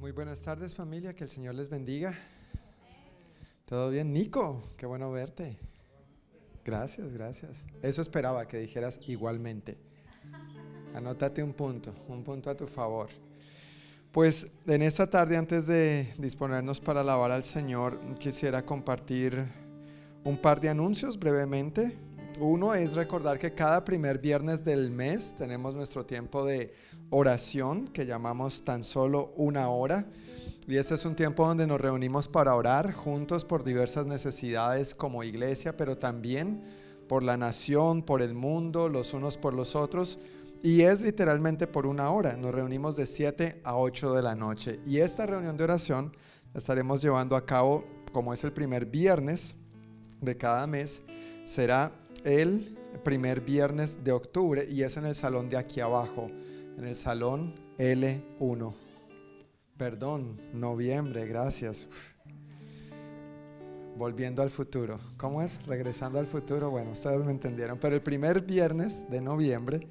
Muy buenas tardes familia, que el Señor les bendiga. ¿Todo bien? Nico, qué bueno verte. Gracias, gracias. Eso esperaba que dijeras igualmente. Anótate un punto, un punto a tu favor. Pues en esta tarde, antes de disponernos para alabar al Señor, quisiera compartir un par de anuncios brevemente. Uno es recordar que cada primer viernes del mes tenemos nuestro tiempo de oración que llamamos tan solo una hora. Y este es un tiempo donde nos reunimos para orar juntos por diversas necesidades como iglesia, pero también por la nación, por el mundo, los unos por los otros. Y es literalmente por una hora. Nos reunimos de 7 a 8 de la noche. Y esta reunión de oración la estaremos llevando a cabo, como es el primer viernes de cada mes, será el primer viernes de octubre y es en el salón de aquí abajo en el salón L1. Perdón, noviembre, gracias. Volviendo al futuro. ¿Cómo es? Regresando al futuro. Bueno, ustedes me entendieron. Pero el primer viernes de noviembre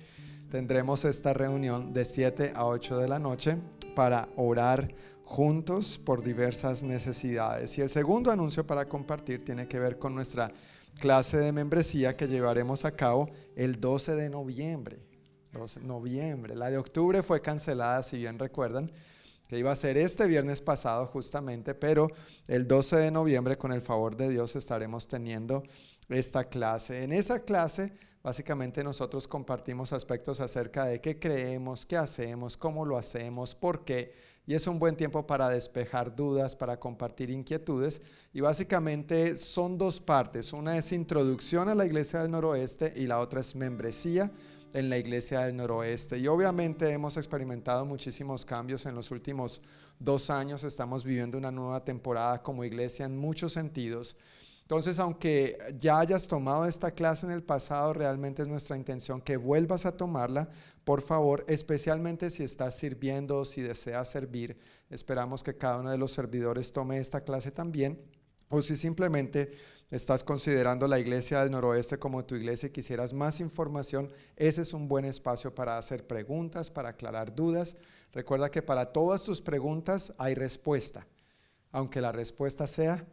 tendremos esta reunión de 7 a 8 de la noche para orar juntos por diversas necesidades. Y el segundo anuncio para compartir tiene que ver con nuestra clase de membresía que llevaremos a cabo el 12 de noviembre noviembre. La de octubre fue cancelada, si bien recuerdan, que iba a ser este viernes pasado justamente, pero el 12 de noviembre, con el favor de Dios, estaremos teniendo esta clase. En esa clase, básicamente nosotros compartimos aspectos acerca de qué creemos, qué hacemos, cómo lo hacemos, por qué. Y es un buen tiempo para despejar dudas, para compartir inquietudes. Y básicamente son dos partes. Una es introducción a la Iglesia del Noroeste y la otra es membresía en la iglesia del noroeste. Y obviamente hemos experimentado muchísimos cambios en los últimos dos años. Estamos viviendo una nueva temporada como iglesia en muchos sentidos. Entonces, aunque ya hayas tomado esta clase en el pasado, realmente es nuestra intención que vuelvas a tomarla, por favor, especialmente si estás sirviendo o si deseas servir. Esperamos que cada uno de los servidores tome esta clase también. O si simplemente estás considerando la iglesia del noroeste como tu iglesia y quisieras más información, ese es un buen espacio para hacer preguntas, para aclarar dudas. Recuerda que para todas tus preguntas hay respuesta, aunque la respuesta sea,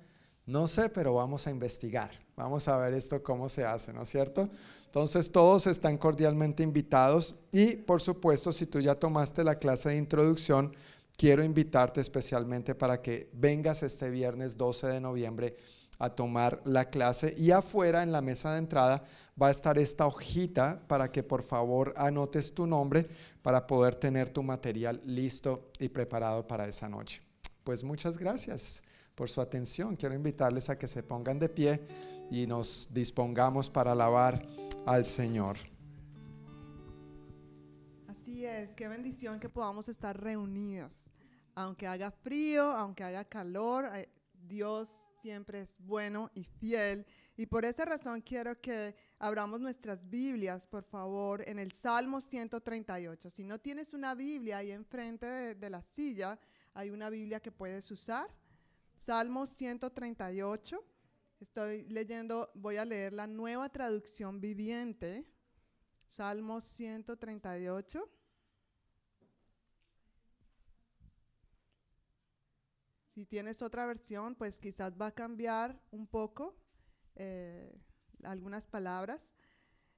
no sé, pero vamos a investigar, vamos a ver esto cómo se hace, ¿no es cierto? Entonces todos están cordialmente invitados y por supuesto si tú ya tomaste la clase de introducción, quiero invitarte especialmente para que vengas este viernes 12 de noviembre a tomar la clase y afuera en la mesa de entrada va a estar esta hojita para que por favor anotes tu nombre para poder tener tu material listo y preparado para esa noche. Pues muchas gracias por su atención. Quiero invitarles a que se pongan de pie y nos dispongamos para alabar al Señor. Así es, qué bendición que podamos estar reunidos. Aunque haga frío, aunque haga calor, eh, Dios siempre es bueno y fiel. Y por esa razón quiero que abramos nuestras Biblias, por favor, en el Salmo 138. Si no tienes una Biblia ahí enfrente de, de la silla, hay una Biblia que puedes usar. Salmo 138. Estoy leyendo, voy a leer la nueva traducción viviente. Salmo 138. Si tienes otra versión, pues quizás va a cambiar un poco eh, algunas palabras.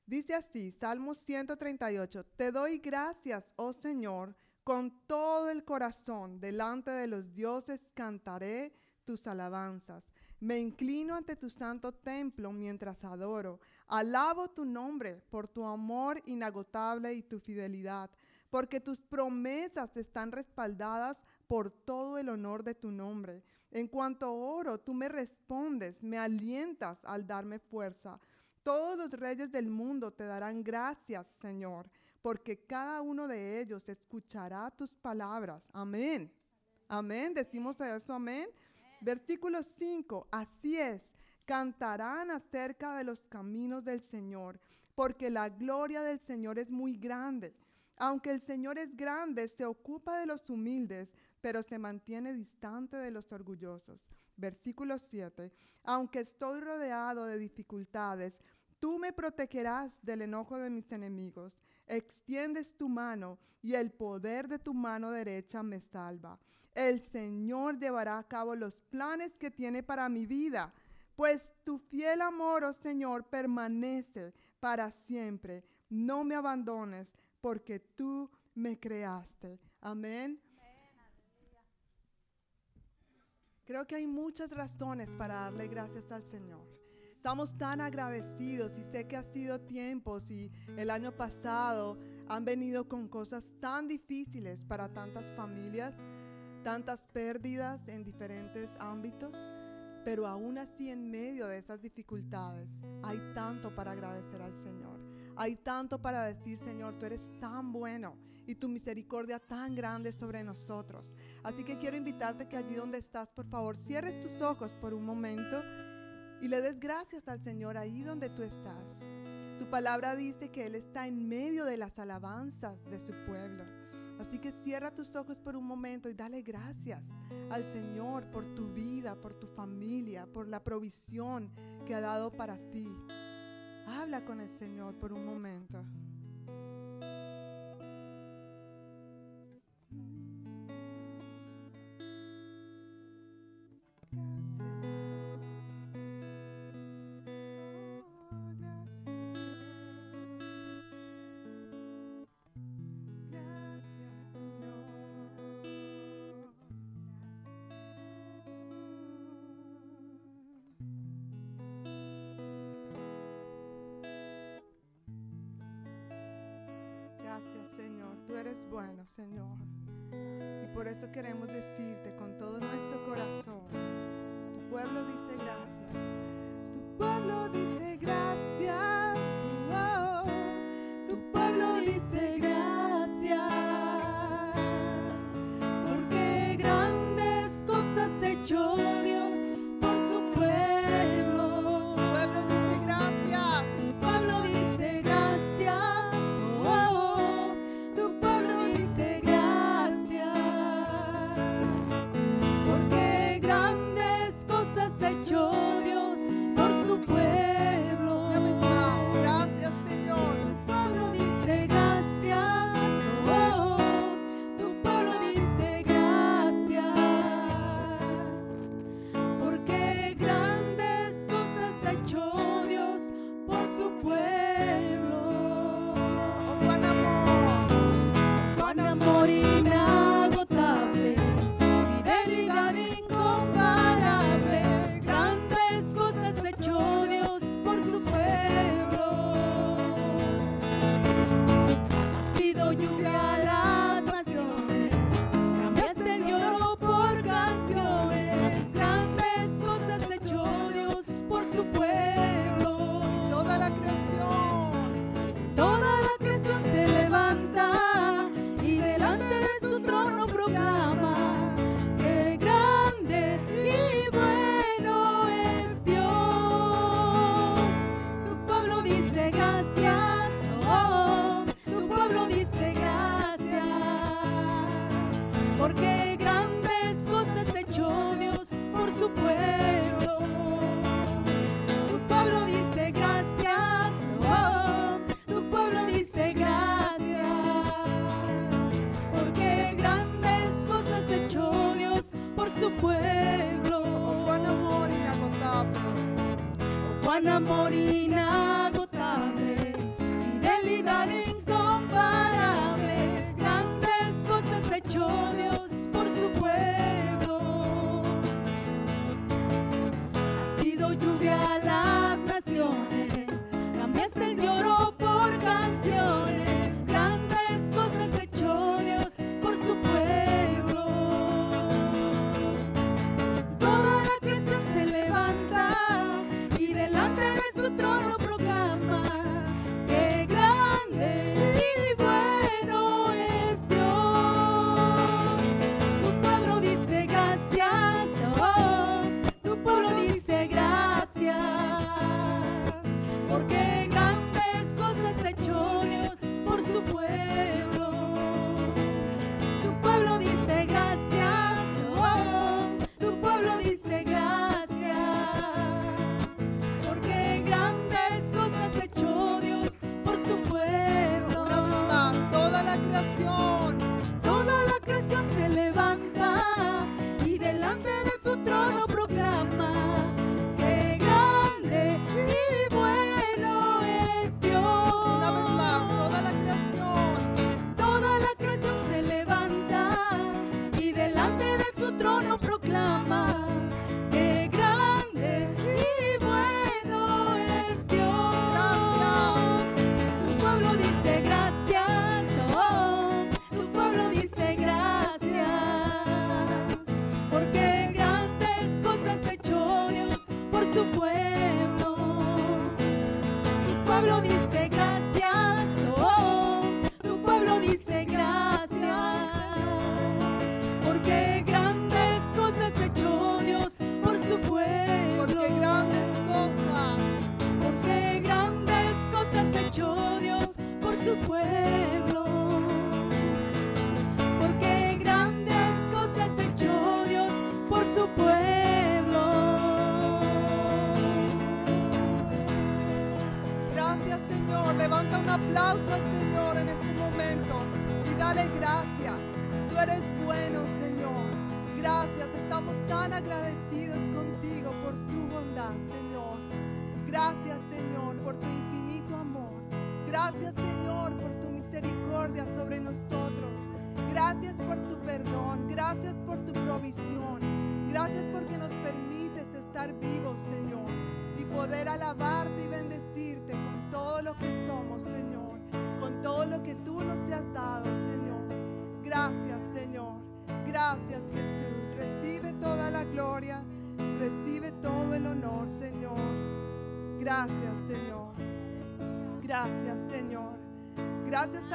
Dice así, Salmo 138, Te doy gracias, oh Señor, con todo el corazón, delante de los dioses cantaré tus alabanzas. Me inclino ante tu santo templo mientras adoro. Alabo tu nombre por tu amor inagotable y tu fidelidad, porque tus promesas están respaldadas por todo el honor de tu nombre. En cuanto oro, tú me respondes, me alientas al darme fuerza. Todos los reyes del mundo te darán gracias, Señor, porque cada uno de ellos escuchará tus palabras. Amén. Amén. Decimos eso, amén. Versículo 5. Así es. Cantarán acerca de los caminos del Señor, porque la gloria del Señor es muy grande. Aunque el Señor es grande, se ocupa de los humildes pero se mantiene distante de los orgullosos. Versículo 7. Aunque estoy rodeado de dificultades, tú me protegerás del enojo de mis enemigos. Extiendes tu mano y el poder de tu mano derecha me salva. El Señor llevará a cabo los planes que tiene para mi vida, pues tu fiel amor, oh Señor, permanece para siempre. No me abandones, porque tú me creaste. Amén. Creo que hay muchas razones para darle gracias al Señor. Estamos tan agradecidos y sé que ha sido tiempos y el año pasado han venido con cosas tan difíciles para tantas familias, tantas pérdidas en diferentes ámbitos, pero aún así en medio de esas dificultades hay tanto para agradecer al Señor. Hay tanto para decir, Señor, tú eres tan bueno y tu misericordia tan grande sobre nosotros. Así que quiero invitarte que allí donde estás, por favor, cierres tus ojos por un momento y le des gracias al Señor ahí donde tú estás. Su palabra dice que Él está en medio de las alabanzas de su pueblo. Así que cierra tus ojos por un momento y dale gracias al Señor por tu vida, por tu familia, por la provisión que ha dado para ti. Habla con el Señor por un momento. Señor. Tú eres bueno, Señor. Y por eso queremos decirte con todo nuestro corazón, tu pueblo dice gracias. Tu pueblo dice amor inagotable,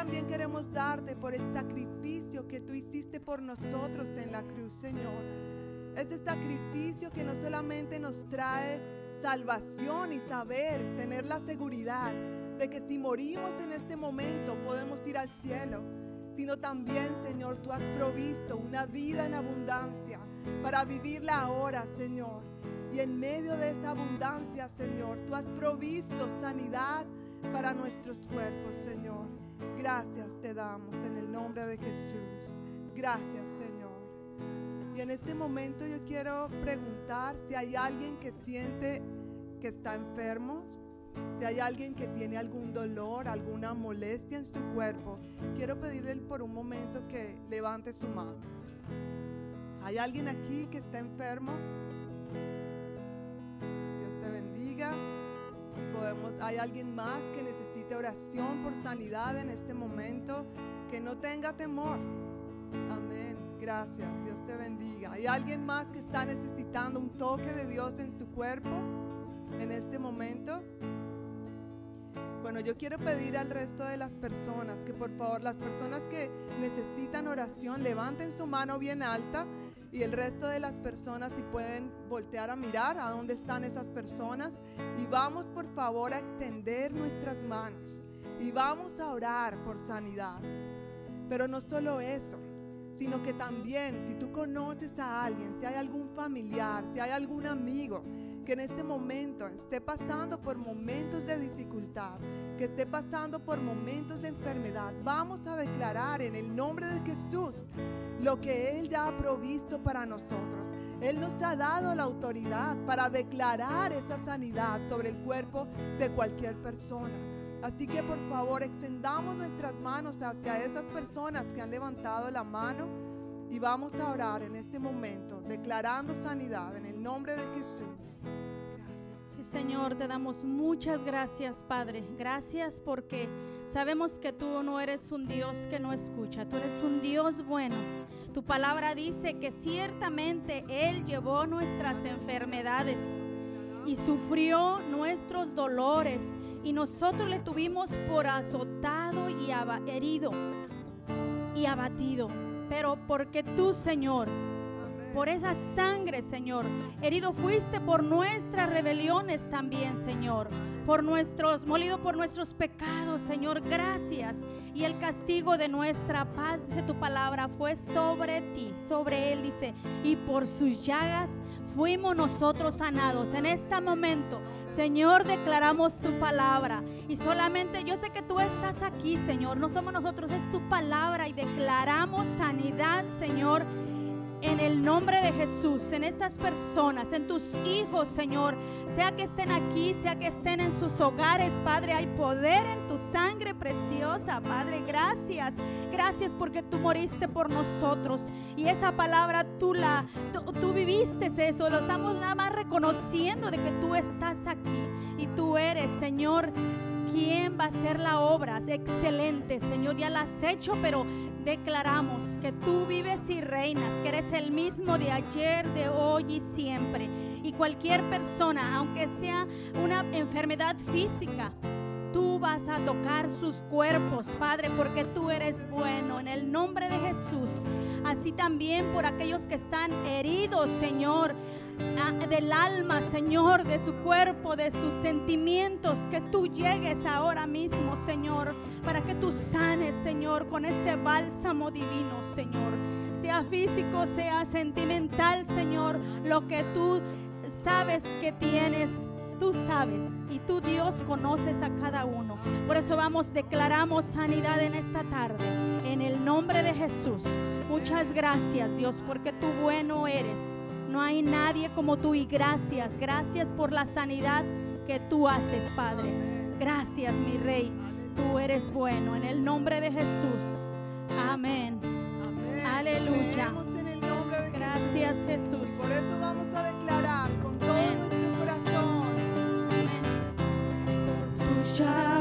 también queremos darte por el sacrificio que tú hiciste por nosotros en la cruz, Señor. Ese sacrificio que no solamente nos trae salvación y saber, tener la seguridad de que si morimos en este momento podemos ir al cielo, sino también, Señor, tú has provisto una vida en abundancia para vivirla ahora, Señor. Y en medio de esa abundancia, Señor, tú has provisto sanidad para nuestros cuerpos, Señor. Gracias te damos en el nombre de Jesús. Gracias, Señor. Y en este momento yo quiero preguntar si hay alguien que siente que está enfermo, si hay alguien que tiene algún dolor, alguna molestia en su cuerpo. Quiero pedirle por un momento que levante su mano. ¿Hay alguien aquí que está enfermo? Dios te bendiga. Podemos, hay alguien más que necesite oración por sanidad en este momento, que no tenga temor. Amén. Gracias. Dios te bendiga. ¿Hay alguien más que está necesitando un toque de Dios en su cuerpo en este momento? Bueno, yo quiero pedir al resto de las personas que por favor, las personas que necesitan oración, levanten su mano bien alta y el resto de las personas si pueden voltear a mirar a dónde están esas personas y vamos por favor a extender nuestras manos y vamos a orar por sanidad. Pero no solo eso, sino que también si tú conoces a alguien, si hay algún familiar, si hay algún amigo que en este momento esté pasando por momentos de dificultad, que esté pasando por momentos de enfermedad, vamos a declarar en el nombre de Jesús lo que Él ya ha provisto para nosotros. Él nos ha dado la autoridad para declarar esa sanidad sobre el cuerpo de cualquier persona. Así que por favor extendamos nuestras manos hacia esas personas que han levantado la mano y vamos a orar en este momento, declarando sanidad en el nombre de Jesús. Sí, Señor, te damos muchas gracias, Padre. Gracias porque sabemos que tú no eres un Dios que no escucha, tú eres un Dios bueno. Tu palabra dice que ciertamente Él llevó nuestras enfermedades y sufrió nuestros dolores y nosotros le tuvimos por azotado y herido y abatido. Pero porque tú, Señor. Por esa sangre, Señor. Herido fuiste por nuestras rebeliones también, Señor. Por nuestros, molido por nuestros pecados, Señor. Gracias. Y el castigo de nuestra paz, dice tu palabra, fue sobre ti, sobre él, dice. Y por sus llagas fuimos nosotros sanados. En este momento, Señor, declaramos tu palabra. Y solamente yo sé que tú estás aquí, Señor. No somos nosotros, es tu palabra. Y declaramos sanidad, Señor en el nombre de Jesús, en estas personas, en tus hijos, Señor, sea que estén aquí, sea que estén en sus hogares, Padre, hay poder en tu sangre preciosa, Padre, gracias, gracias porque tú moriste por nosotros. Y esa palabra tú la, tú, viviste eso, lo estamos nada más reconociendo de que tú estás aquí y tú eres, Señor, ¿Quién va a hacer la obra? Excelente, Señor, ya la has hecho, pero declaramos que tú vives y reinas, que eres el mismo de ayer, de hoy y siempre. Y cualquier persona, aunque sea una enfermedad física, tú vas a tocar sus cuerpos, Padre, porque tú eres bueno. En el nombre de Jesús. Así también por aquellos que están heridos, Señor ah, del alma, Señor, de su cuerpo, de sus sentimientos, que tú llegues ahora mismo, Señor, para que tú sanes, Señor, con ese bálsamo divino, Señor. Sea físico, sea sentimental, Señor, lo que tú sabes que tienes. Tú sabes y tú Dios conoces a cada uno. Por eso vamos, declaramos sanidad en esta tarde. En el nombre de Jesús. Muchas gracias Dios porque tú bueno eres. No hay nadie como tú y gracias, gracias por la sanidad que tú haces, Padre. Gracias, mi Rey. Tú eres bueno. En el nombre de Jesús. Amén. Amén. Aleluya. Creemos en el nombre de Gracias, Jesús. Jesús. Por eso vamos a declarar con todo Amén. nuestro corazón. Amén. tus llagas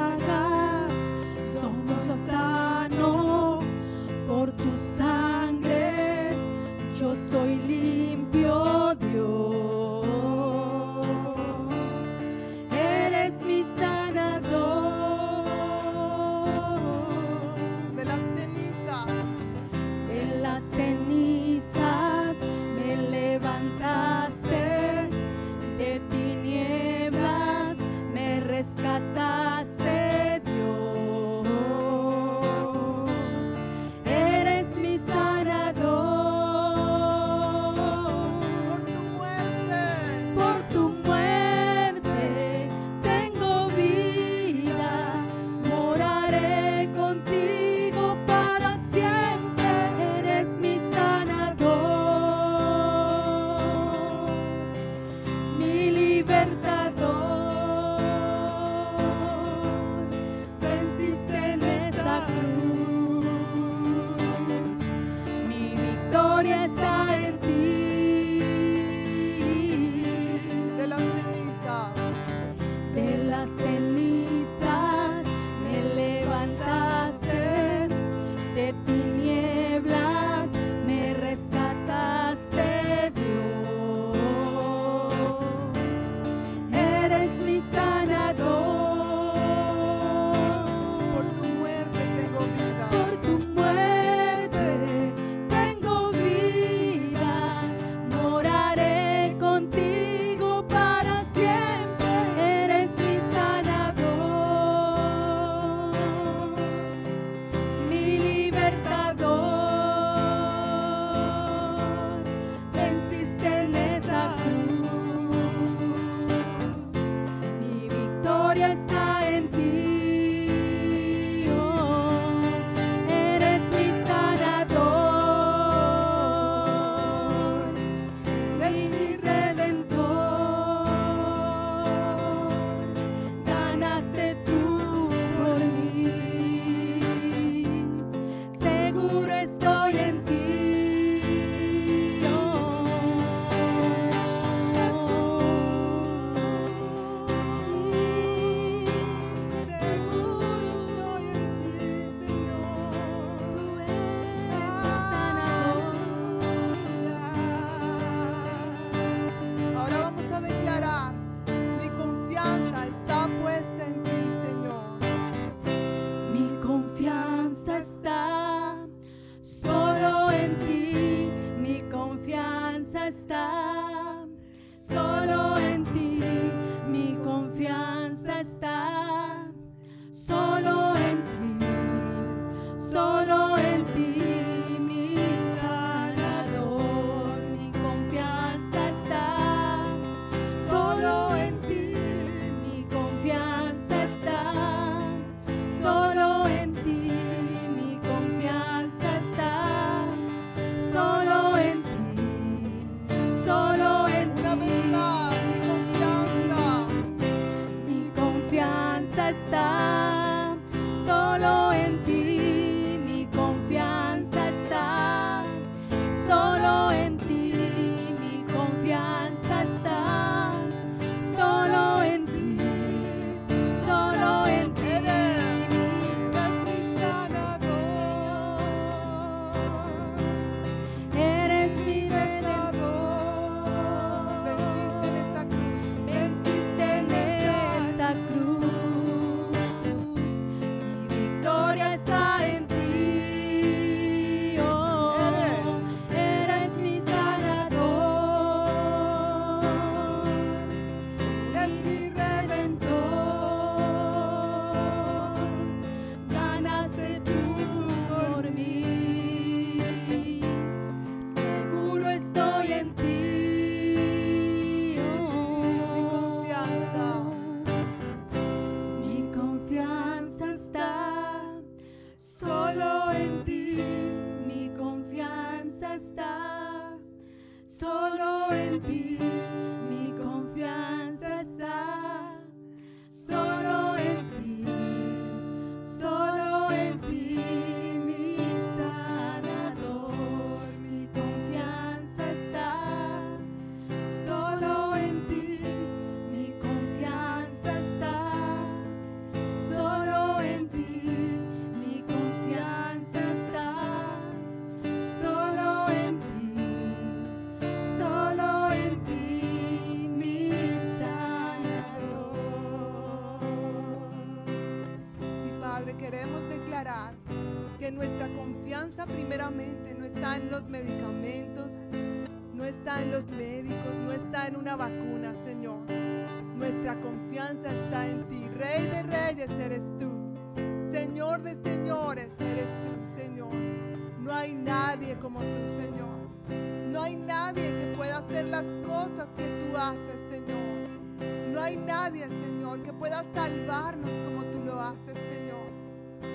Señor.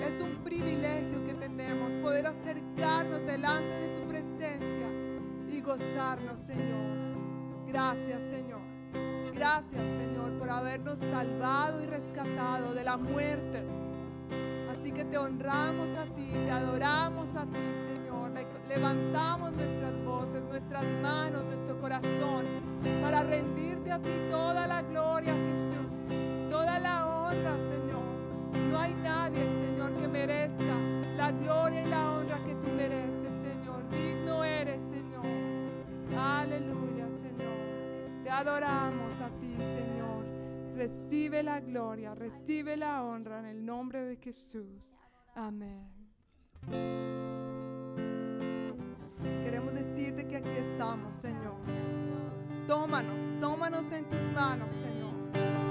Es un privilegio que tenemos poder acercarnos delante de tu presencia y gozarnos, Señor. Gracias, Señor. Gracias, Señor, por habernos salvado y rescatado de la muerte. Así que te honramos a ti, te adoramos a ti, Señor. Levantamos nuestras voces, nuestras manos, nuestro corazón, para rendirte a ti toda la gloria, Jesús. nadie, Señor, que merezca la gloria y la honra que tú mereces, Señor. Digno eres, Señor. Aleluya, Señor. Te adoramos a ti, Señor. Recibe la gloria, recibe la honra en el nombre de Jesús. Amén. Queremos decirte que aquí estamos, Señor. Tómanos, tómanos en tus manos, Señor.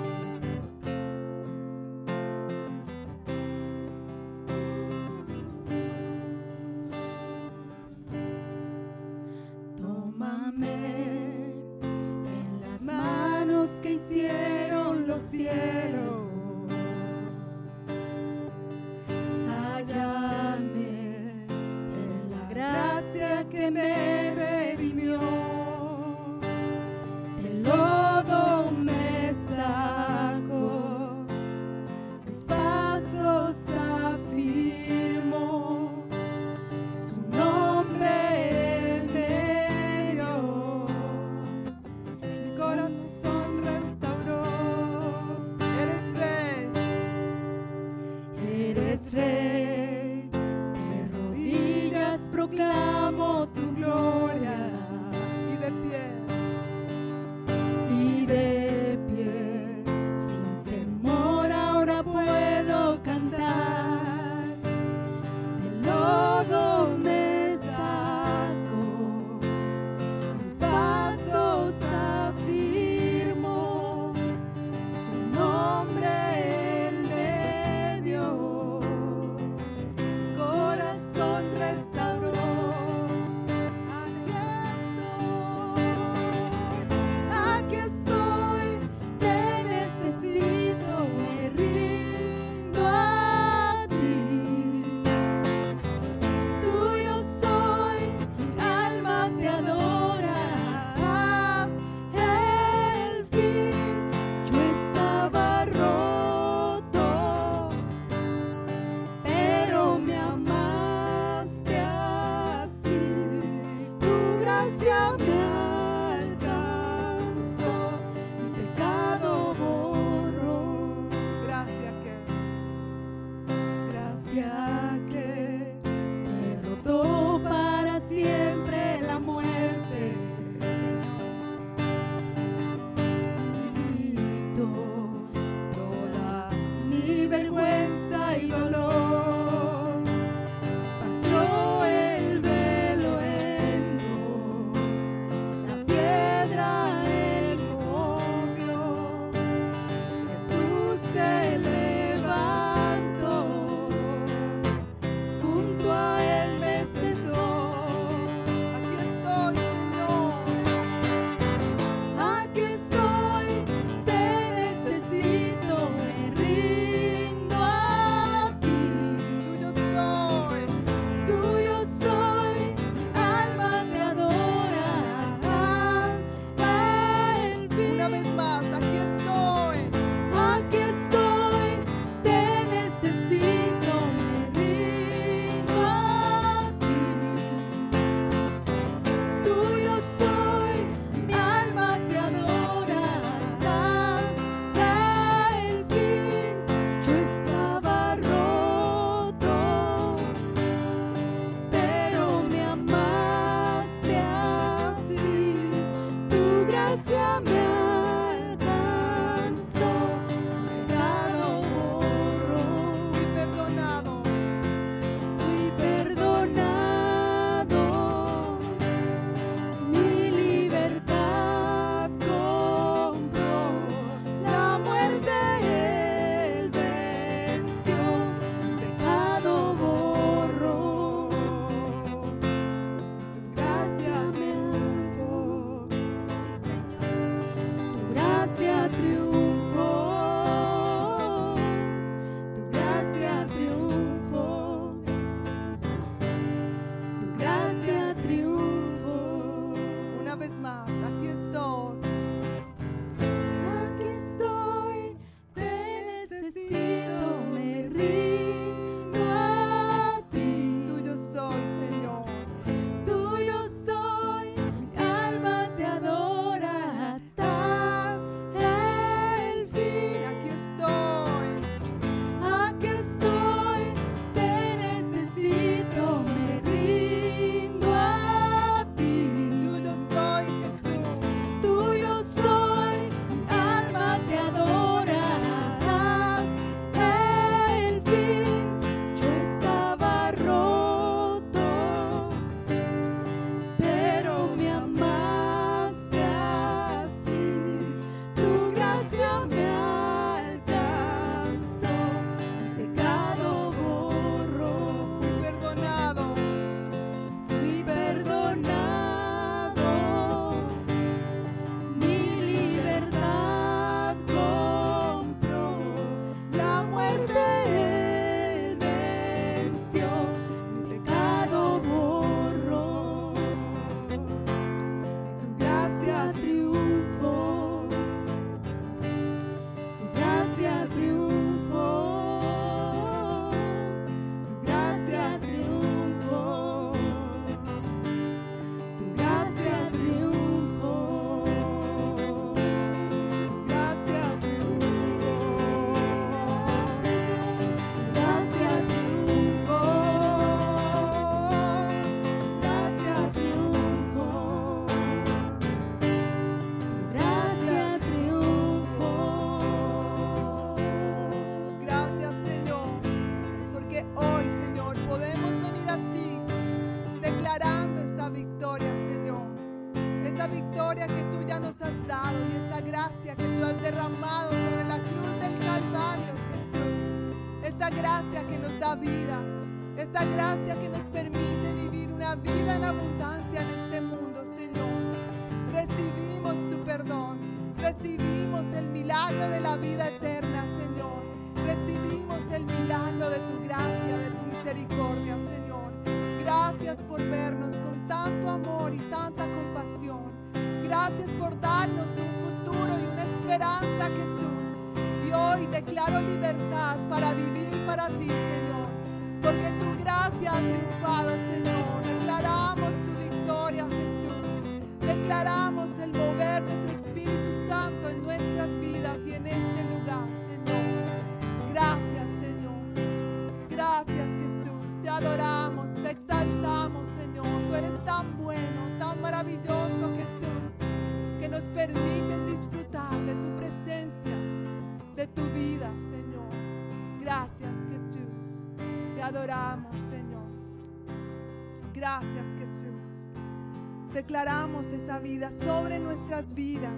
Declaramos esta vida sobre nuestras vidas.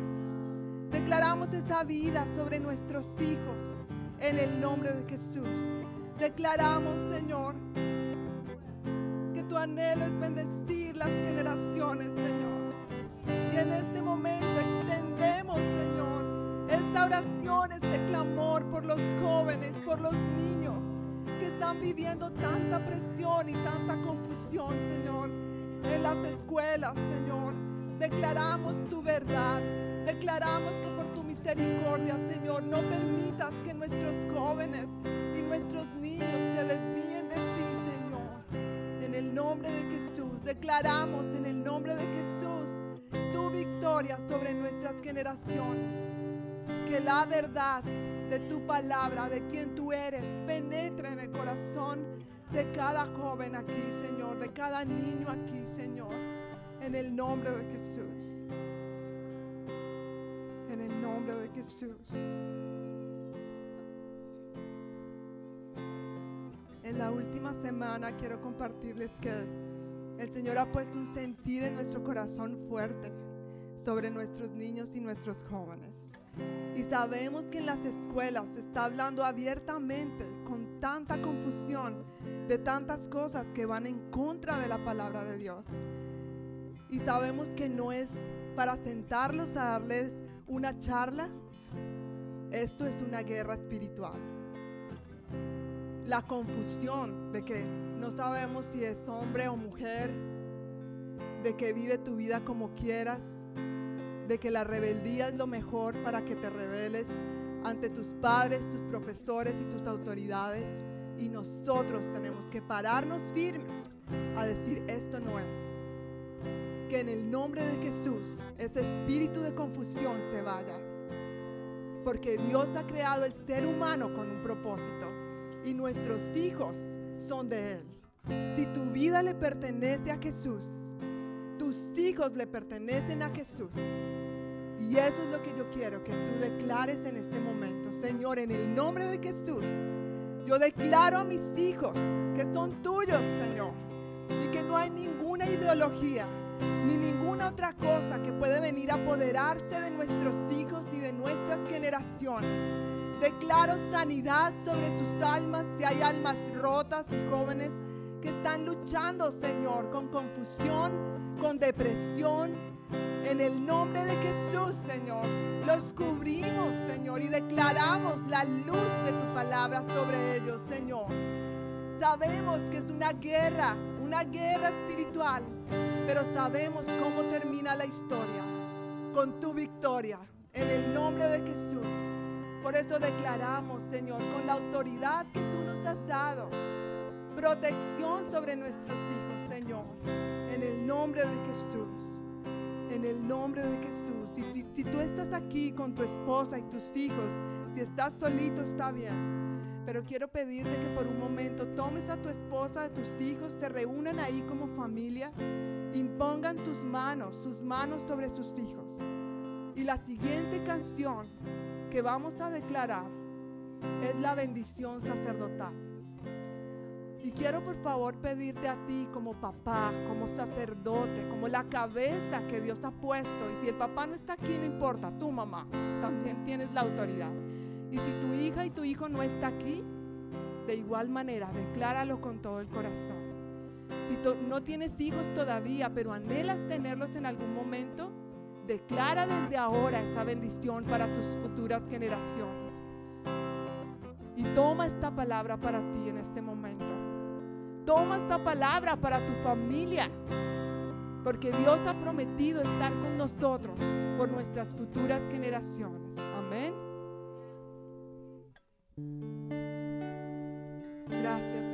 Declaramos esta vida sobre nuestros hijos en el nombre de Jesús. Declaramos, Señor, que tu anhelo es bendecir las generaciones, Señor. Y en este momento extendemos, Señor, esta oración, este clamor por los jóvenes, por los niños que están viviendo tanta presión y tanta confusión, Señor, en las escuelas, Señor. Declaramos tu verdad. Declaramos que por tu misericordia, Señor, no permitas que nuestros jóvenes y nuestros niños se desvíen de ti, Señor. En el nombre de Jesús, declaramos en el nombre de Jesús tu victoria sobre nuestras generaciones. Que la verdad de tu palabra, de quien tú eres, penetre en el corazón de cada joven aquí, Señor, de cada niño aquí, Señor. En el nombre de Jesús. En el nombre de Jesús. En la última semana quiero compartirles que el Señor ha puesto un sentir en nuestro corazón fuerte sobre nuestros niños y nuestros jóvenes. Y sabemos que en las escuelas se está hablando abiertamente, con tanta confusión, de tantas cosas que van en contra de la palabra de Dios. Y sabemos que no es para sentarlos a darles una charla. Esto es una guerra espiritual. La confusión de que no sabemos si es hombre o mujer, de que vive tu vida como quieras, de que la rebeldía es lo mejor para que te rebeles ante tus padres, tus profesores y tus autoridades. Y nosotros tenemos que pararnos firmes a decir esto no es. Que en el nombre de Jesús ese espíritu de confusión se vaya. Porque Dios ha creado el ser humano con un propósito y nuestros hijos son de Él. Si tu vida le pertenece a Jesús, tus hijos le pertenecen a Jesús. Y eso es lo que yo quiero que tú declares en este momento. Señor, en el nombre de Jesús, yo declaro a mis hijos que son tuyos, Señor. Y que no hay ninguna ideología ni ninguna otra cosa que puede venir a apoderarse de nuestros hijos ni de nuestras generaciones. Declaro sanidad sobre sus almas si hay almas rotas y jóvenes que están luchando, Señor, con confusión, con depresión. En el nombre de Jesús, Señor, los cubrimos, Señor, y declaramos la luz de tu palabra sobre ellos, Señor. Sabemos que es una guerra, una guerra espiritual, pero sabemos cómo termina la historia, con tu victoria, en el nombre de Jesús. Por eso declaramos, Señor, con la autoridad que tú nos has dado, protección sobre nuestros hijos, Señor, en el nombre de Jesús. En el nombre de Jesús. Si, tú estás aquí con tu esposa y tus hijos, si estás solito está bien. Pero quiero pedirte que por un momento tomes a tu esposa, a tus hijos, te reúnan ahí como familia, impongan tus manos, sus manos sobre sus hijos. Y la siguiente canción que vamos a declarar es la bendición sacerdotal. Y quiero por favor pedirte a ti como papá, como sacerdote, como la cabeza que Dios ha puesto. Y si el papá no está aquí, no importa, tu mamá también tienes la autoridad. Y si tu hija y tu hijo no está aquí, de igual manera, decláralo con todo el corazón. Si no tienes hijos todavía, pero anhelas tenerlos en algún momento, declara desde ahora esa bendición para tus futuras generaciones. Y toma esta palabra para ti en este momento. Toma esta palabra para tu familia. Porque Dios ha prometido estar con nosotros por nuestras futuras generaciones. Amén. Gracias,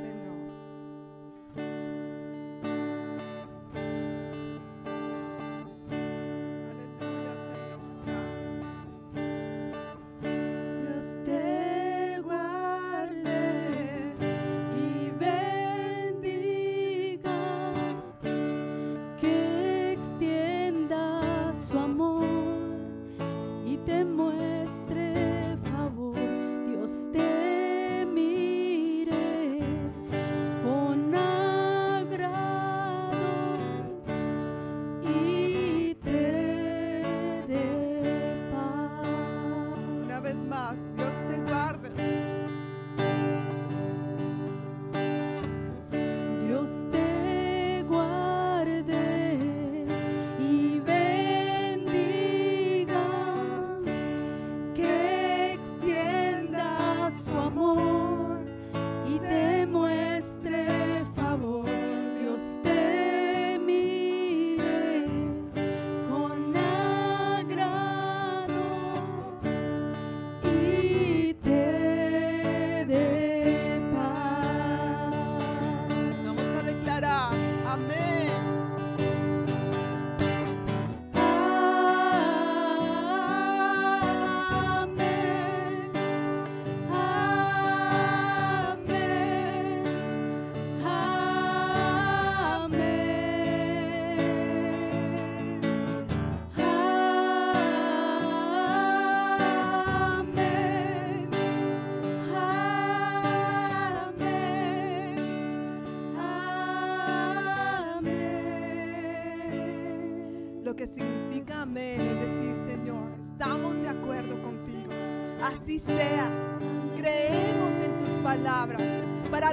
amén decir, Señor, estamos de acuerdo contigo. Así sea. Creemos en tus palabras para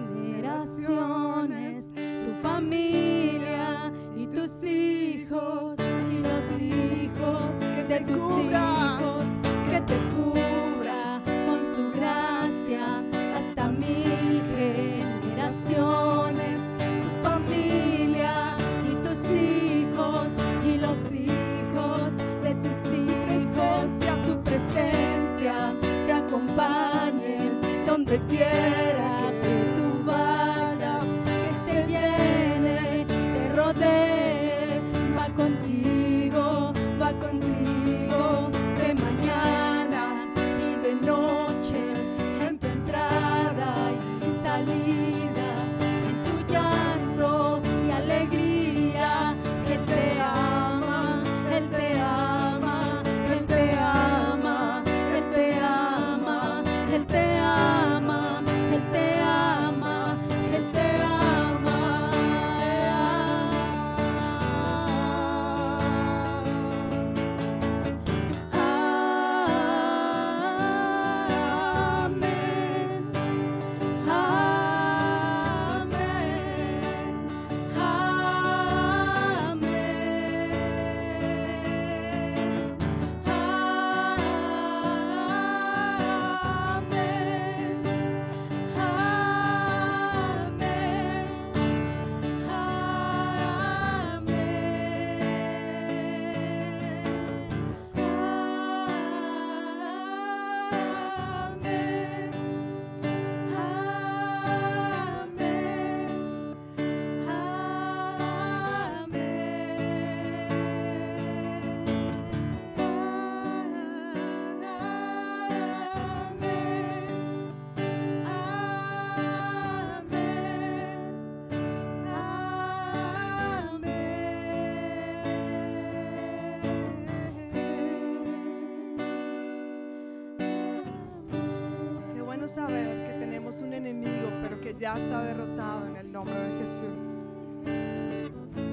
ya está derrotado en el nombre de Jesús.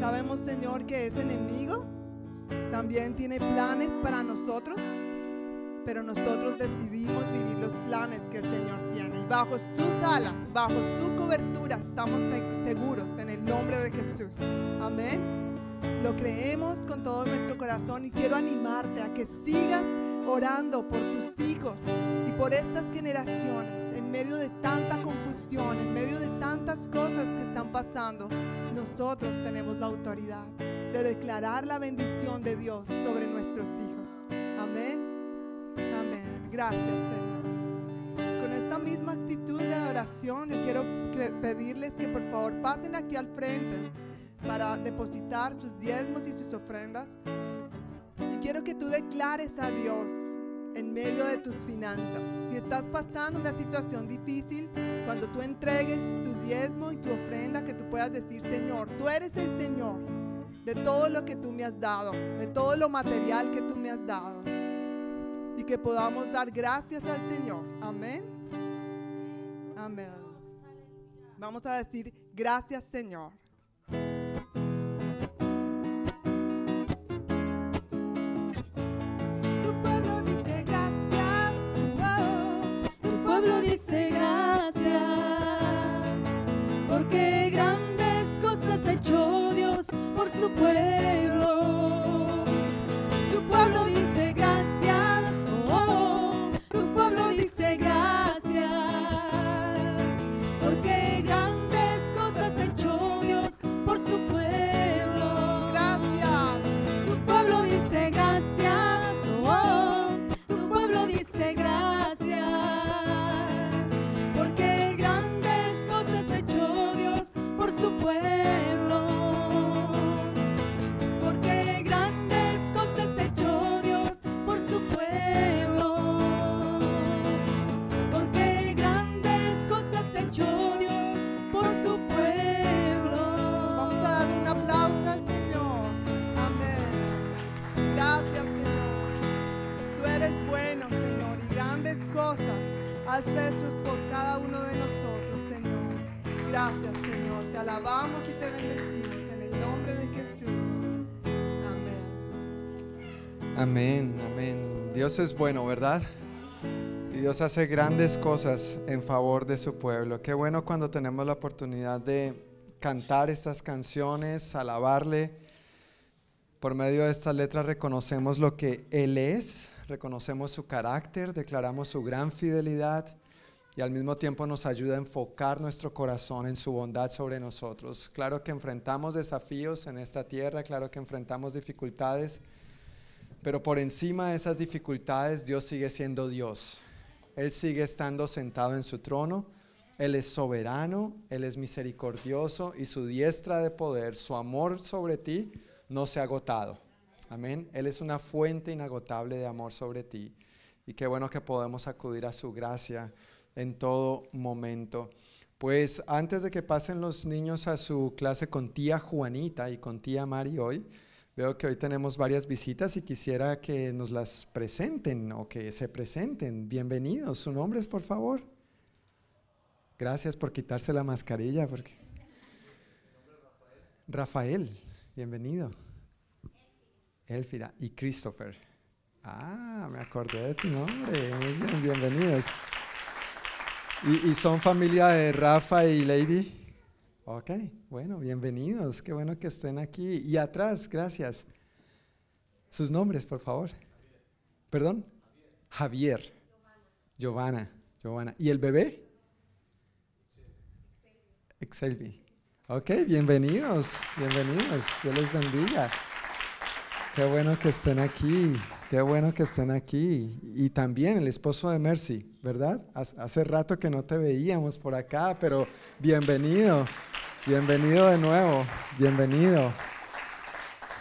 Sabemos, Señor, que ese enemigo también tiene planes para nosotros, pero nosotros decidimos vivir los planes que el Señor tiene. Y bajo sus alas, bajo su cobertura, estamos se- seguros en el nombre de Jesús. Amén. Lo creemos con todo nuestro corazón y quiero animarte a que sigas orando por tus hijos y por estas generaciones en medio de tanta confusión, en medio de tantas cosas que están pasando. Nosotros tenemos la autoridad de declarar la bendición de Dios sobre nuestros hijos. Amén. Amén. Gracias, Señor. Con esta misma actitud de adoración, yo quiero pedirles que por favor pasen aquí al frente para depositar sus diezmos y sus ofrendas. Y quiero que tú declares a Dios en medio de tus finanzas. Si estás pasando una situación difícil, cuando tú entregues tu diezmo y tu ofrenda, que tú puedas decir, Señor, tú eres el Señor de todo lo que tú me has dado, de todo lo material que tú me has dado. Y que podamos dar gracias al Señor. Amén. Amén. Vamos a decir, gracias Señor. Has hecho por cada uno de nosotros, Señor. Gracias, Señor. Te alabamos y te bendecimos en el nombre de Jesús. Amén. Amén, amén. Dios es bueno, ¿verdad? Y Dios hace grandes cosas en favor de su pueblo. Qué bueno cuando tenemos la oportunidad de cantar estas canciones, alabarle. Por medio de estas letras reconocemos lo que Él es, reconocemos su carácter, declaramos su gran fidelidad y al mismo tiempo nos ayuda a enfocar nuestro corazón en su bondad sobre nosotros. Claro que enfrentamos desafíos en esta tierra, claro que enfrentamos dificultades, pero por encima de esas dificultades Dios sigue siendo Dios. Él sigue estando sentado en su trono. Él es soberano, Él es misericordioso y su diestra de poder, su amor sobre ti no se ha agotado. Amén. Él es una fuente inagotable de amor sobre ti. Y qué bueno que podemos acudir a su gracia en todo momento. Pues antes de que pasen los niños a su clase con tía Juanita y con tía Mari hoy, Veo que hoy tenemos varias visitas y quisiera que nos las presenten o que se presenten. Bienvenidos. ¿Sus nombres, por favor? Gracias por quitarse la mascarilla. Porque... Rafael, bienvenido. Elfira y Christopher. Ah, me acordé de tu nombre. Muy bien, bienvenidos. ¿Y, son familia de Rafa y Lady? Ok, bueno, bienvenidos. Qué bueno que estén aquí. Y atrás, gracias. Sus nombres, por favor. ¿Perdón? Javier. Giovanna. Giovanna. ¿Y el bebé? Excelvi. Ok, bienvenidos. Bienvenidos. Dios les bendiga. Qué bueno que estén aquí. Qué bueno que estén aquí. Y también el esposo de Mercy, ¿verdad? Hace rato que no te veíamos por acá, pero bienvenido. Bienvenido de nuevo. Bienvenido.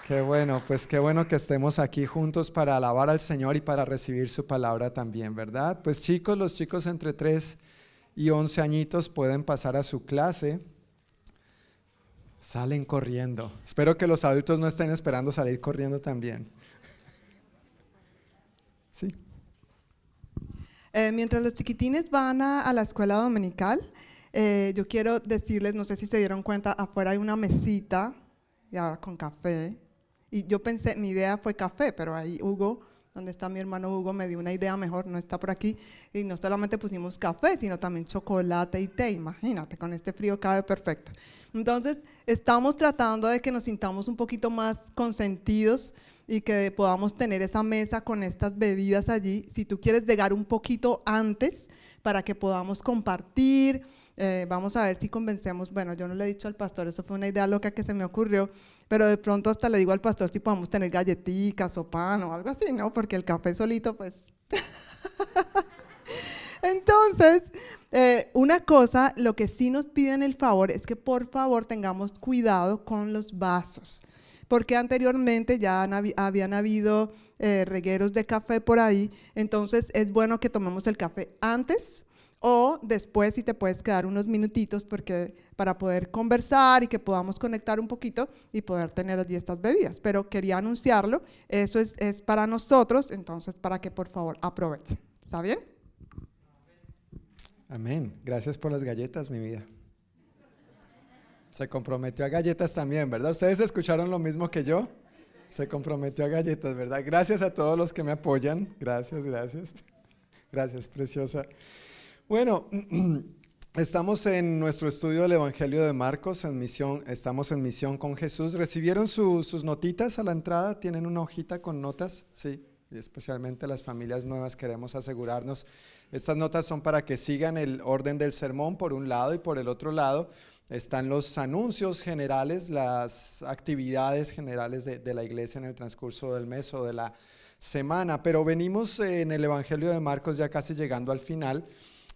Qué bueno, pues qué bueno que estemos aquí juntos para alabar al Señor y para recibir su palabra también, ¿verdad? Pues chicos, los chicos entre 3 y 11 añitos pueden pasar a su clase. Salen corriendo. Espero que los adultos no estén esperando salir corriendo también. Sí. Eh, mientras los chiquitines van a, la escuela dominical, eh, yo quiero decirles, no sé si se dieron cuenta, afuera hay una mesita y ahora con café. Y yo pensé, mi idea fue café, pero ahí Hugo, donde está mi hermano Hugo, me dio una idea mejor, no está por aquí. Y no solamente pusimos café, sino también chocolate y té. Imagínate, con este frío cabe perfecto. Entonces, estamos tratando de que nos sintamos un poquito más consentidos y que podamos tener esa mesa con estas bebidas allí. Si tú quieres llegar un poquito antes para que podamos compartir, eh, vamos a ver si convencemos, bueno, yo no le he dicho al pastor, eso fue una idea loca que se me ocurrió, pero de pronto hasta le digo al pastor si podemos tener galletitas o pan o algo así, ¿no? Porque el café solito, pues... Entonces, eh, una cosa, lo que sí nos piden el favor es que por favor tengamos cuidado con los vasos, porque anteriormente ya habían habido eh, regueros de café por ahí, entonces es bueno que tomemos el café antes o después si te puedes quedar unos minutitos porque para poder conversar y que podamos conectar un poquito y poder tener allí estas bebidas. Pero quería anunciarlo, eso es, es para nosotros, entonces para que por favor aprovechen. ¿Está bien? Amén. Gracias por las galletas, mi vida. Se comprometió a galletas también, ¿verdad? ¿Ustedes escucharon lo mismo que yo? Se comprometió a galletas, ¿verdad? Gracias a todos los que me apoyan. Gracias, gracias. Gracias, preciosa. Bueno, estamos en nuestro estudio del Evangelio de Marcos, en misión, estamos en misión con Jesús. ¿Recibieron sus notitas a la entrada? ¿Tienen una hojita con notas? Sí, especialmente las familias nuevas queremos asegurarnos. Estas notas son para que sigan el orden del sermón por un lado y por el otro lado están los anuncios generales, las actividades generales de, de la iglesia en el transcurso del mes o de la semana. Pero venimos en el Evangelio de Marcos ya casi llegando al final.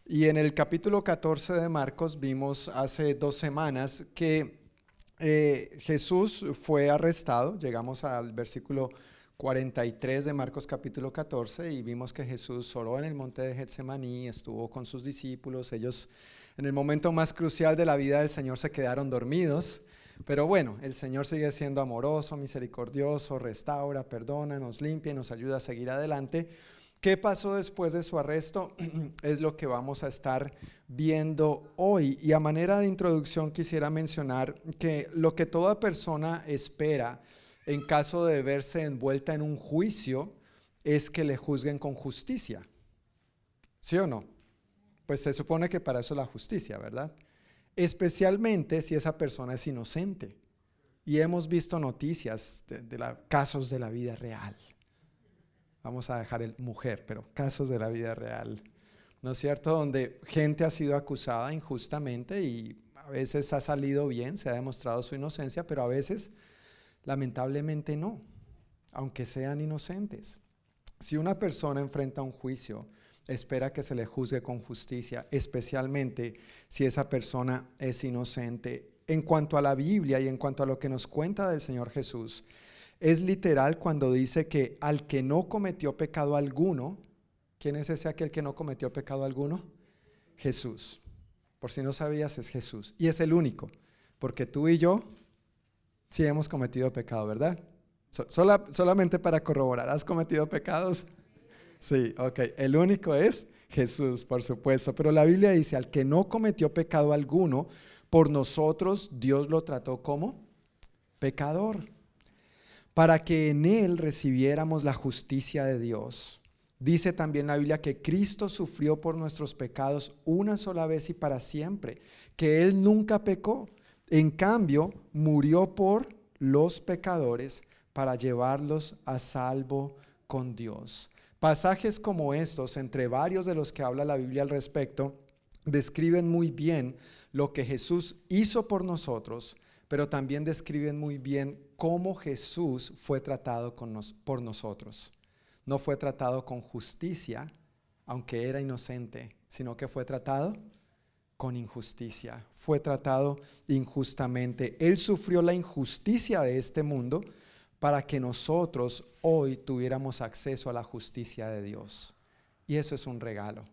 Y en el capítulo 14 de Marcos vimos hace dos semanas que eh, Jesús fue arrestado. Llegamos al versículo 43 de Marcos capítulo 14 y vimos que Jesús oró en el monte de Getsemaní, estuvo con sus discípulos. Ellos en el momento más crucial de la vida del Señor se quedaron dormidos. Pero bueno, el Señor sigue siendo amoroso, misericordioso, restaura, perdona, nos limpia y nos ayuda a seguir adelante. ¿Qué pasó después de su arresto? Es lo que vamos a estar viendo hoy. Y a manera de introducción quisiera mencionar que lo que toda persona espera en caso de verse envuelta en un juicio es que le juzguen con justicia. ¿Sí o no? Pues se supone que para eso es la justicia, ¿verdad? Especialmente si esa persona es inocente. Y hemos visto noticias de, casos de la vida real. Vamos a dejar el mujer, pero casos de la vida real. ¿No es cierto? Donde gente ha sido acusada injustamente y a veces ha salido bien, se ha demostrado su inocencia, pero a veces lamentablemente no, aunque sean inocentes. Si una persona enfrenta un juicio, espera que se le juzgue con justicia, especialmente si esa persona es inocente. En cuanto a la Biblia y en cuanto a lo que nos cuenta del Señor Jesús, es literal cuando dice que al que no cometió pecado alguno, ¿quién es ese aquel que no cometió pecado alguno? Jesús. Por si no sabías, es Jesús. Y es el único, porque tú y yo sí hemos cometido pecado, ¿verdad? solamente para corroborar, ¿has cometido pecados? Sí, ok. El único es Jesús, por supuesto. Pero la Biblia dice, al que no cometió pecado alguno, por nosotros Dios lo trató como pecador, para que en él recibiéramos la justicia de Dios. Dice también la Biblia que Cristo sufrió por nuestros pecados una sola vez y para siempre, que Él nunca pecó. En cambio, murió por los pecadores para llevarlos a salvo con Dios. Pasajes como estos, entre varios de los que habla la Biblia al respecto, describen muy bien lo que Jesús hizo por nosotros, pero también describen muy bien cómo Jesús fue tratado por nosotros. No fue tratado con justicia, aunque era inocente, sino que fue tratado con injusticia. Fue tratado injustamente. Él sufrió la injusticia de este mundo para que nosotros hoy tuviéramos acceso a la justicia de Dios. Y eso es un regalo.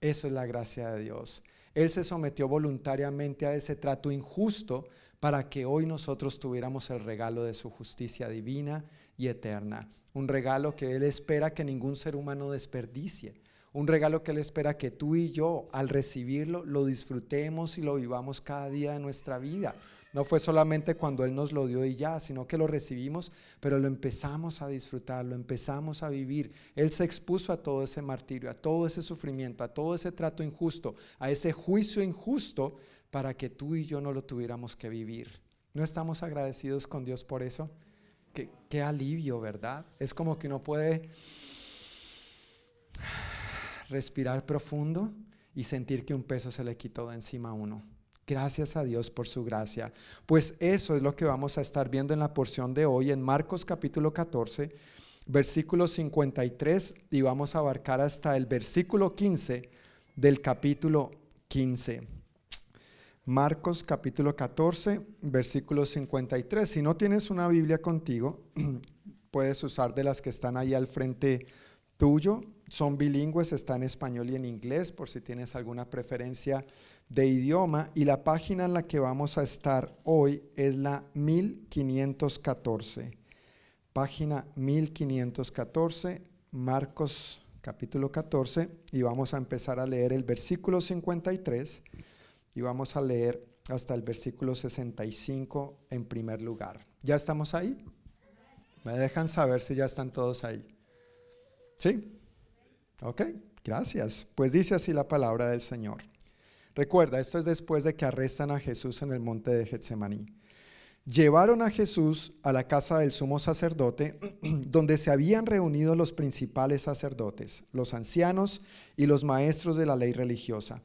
Eso es la gracia de Dios. Él se sometió voluntariamente a ese trato injusto para que hoy nosotros tuviéramos el regalo de su justicia divina y eterna. Un regalo que Él espera que ningún ser humano desperdicie. Un regalo que Él espera que tú y yo al recibirlo lo disfrutemos y lo vivamos cada día de nuestra vida. No fue solamente cuando Él nos lo dio y ya, sino que lo recibimos, pero lo empezamos a disfrutar, lo empezamos a vivir. Él se expuso a todo ese martirio, a todo ese sufrimiento, a todo ese trato injusto, a ese juicio injusto, para que tú y yo no lo tuviéramos que vivir. ¿No estamos agradecidos con Dios por eso? Qué, qué alivio, ¿verdad? Es como que uno puede respirar profundo y sentir que un peso se le quitó de encima a uno. Gracias a Dios por su gracia. Pues eso es lo que vamos a estar viendo en la porción de hoy en Marcos capítulo 14, versículo 53 y vamos a abarcar hasta el versículo 15 del capítulo 15. Marcos capítulo 14, versículo 53. Si no tienes una Biblia contigo, puedes usar de las que están ahí al frente tuyo. Son bilingües, está en español y en inglés, por si tienes alguna preferencia de idioma y la página en la que vamos a estar hoy es la 1514. Página 1514, Marcos capítulo 14 y vamos a empezar a leer el versículo 53 y vamos a leer hasta el versículo 65 en primer lugar. ¿Ya estamos ahí? Me dejan saber si ya están todos ahí. ¿Sí? Ok, gracias. Pues dice así la palabra del Señor. Recuerda, esto es después de que arrestan a Jesús en el monte de Getsemaní. Llevaron a Jesús a la casa del sumo sacerdote, donde se habían reunido los principales sacerdotes, los ancianos y los maestros de la ley religiosa.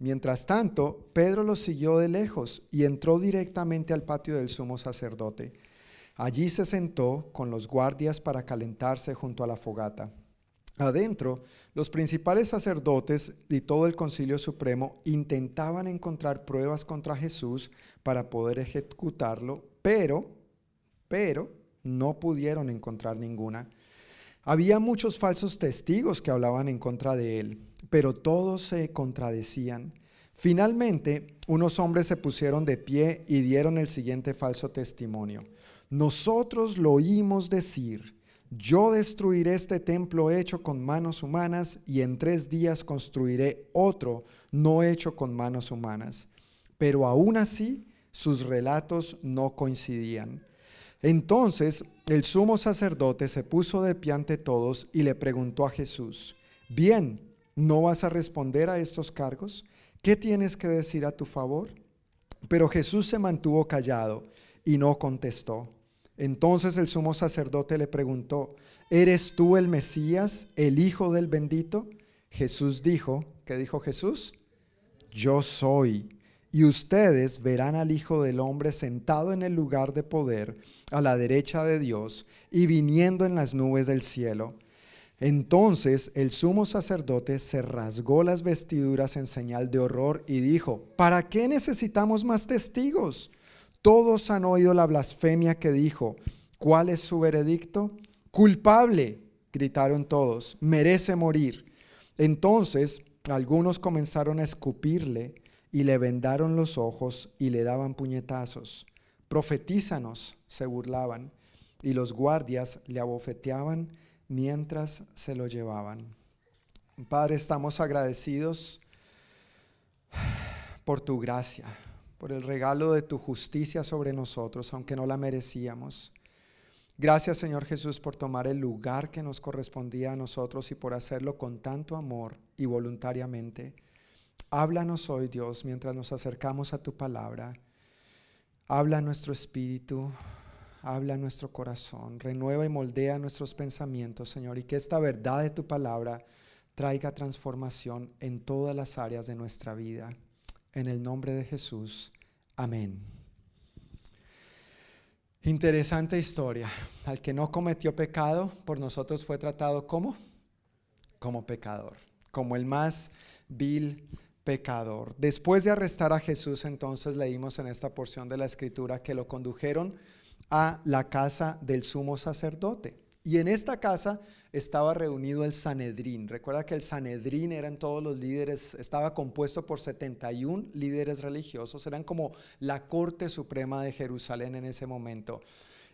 Mientras tanto, Pedro los siguió de lejos y entró directamente al patio del sumo sacerdote. Allí se sentó con los guardias para calentarse junto a la fogata. Adentro, los principales sacerdotes y todo el concilio supremo intentaban encontrar pruebas contra Jesús para poder ejecutarlo, pero, pero, no pudieron encontrar ninguna. Había muchos falsos testigos que hablaban en contra de él, pero todos se contradecían. Finalmente, unos hombres se pusieron de pie y dieron el siguiente falso testimonio. Nosotros lo oímos decir yo destruiré este templo hecho con manos humanas y en tres días construiré otro no hecho con manos humanas. Pero aún así sus relatos no coincidían. Entonces el sumo sacerdote se puso de pie ante todos y le preguntó a Jesús, bien, ¿no vas a responder a estos cargos? ¿Qué tienes que decir a tu favor? Pero Jesús se mantuvo callado y no contestó. Entonces el sumo sacerdote le preguntó, ¿eres tú el Mesías, el Hijo del bendito? Jesús dijo, ¿qué dijo Jesús? Yo soy. Y ustedes verán al Hijo del Hombre sentado en el lugar de poder, a la derecha de Dios, y viniendo en las nubes del cielo. Entonces el sumo sacerdote se rasgó las vestiduras en señal de horror y dijo, ¿para qué necesitamos más testigos? Todos han oído la blasfemia que dijo. ¿Cuál es su veredicto? Culpable, gritaron todos, merece morir. Entonces algunos comenzaron a escupirle y le vendaron los ojos y le daban puñetazos. Profetízanos, se burlaban, y los guardias le abofeteaban mientras se lo llevaban. Padre, estamos agradecidos por tu gracia, por el regalo de tu justicia sobre nosotros, aunque no la merecíamos. Gracias Señor Jesús por tomar el lugar que nos correspondía a nosotros y por hacerlo con tanto amor y voluntariamente. Háblanos hoy Dios mientras nos acercamos a tu palabra. Habla nuestro espíritu, habla nuestro corazón, renueva y moldea nuestros pensamientos, Señor, y que esta verdad de tu palabra traiga transformación en todas las áreas de nuestra vida. En el nombre de Jesús. Amén. Interesante historia. Al que no cometió pecado, por nosotros fue tratado como como pecador, como el más vil pecador. Después de arrestar a Jesús, entonces leímos en esta porción de la escritura que lo condujeron a la casa del sumo sacerdote. Y en esta casa estaba reunido el Sanedrín. Recuerda que el Sanedrín eran todos los líderes, estaba compuesto por 71 líderes religiosos, eran como la corte suprema de Jerusalén en ese momento.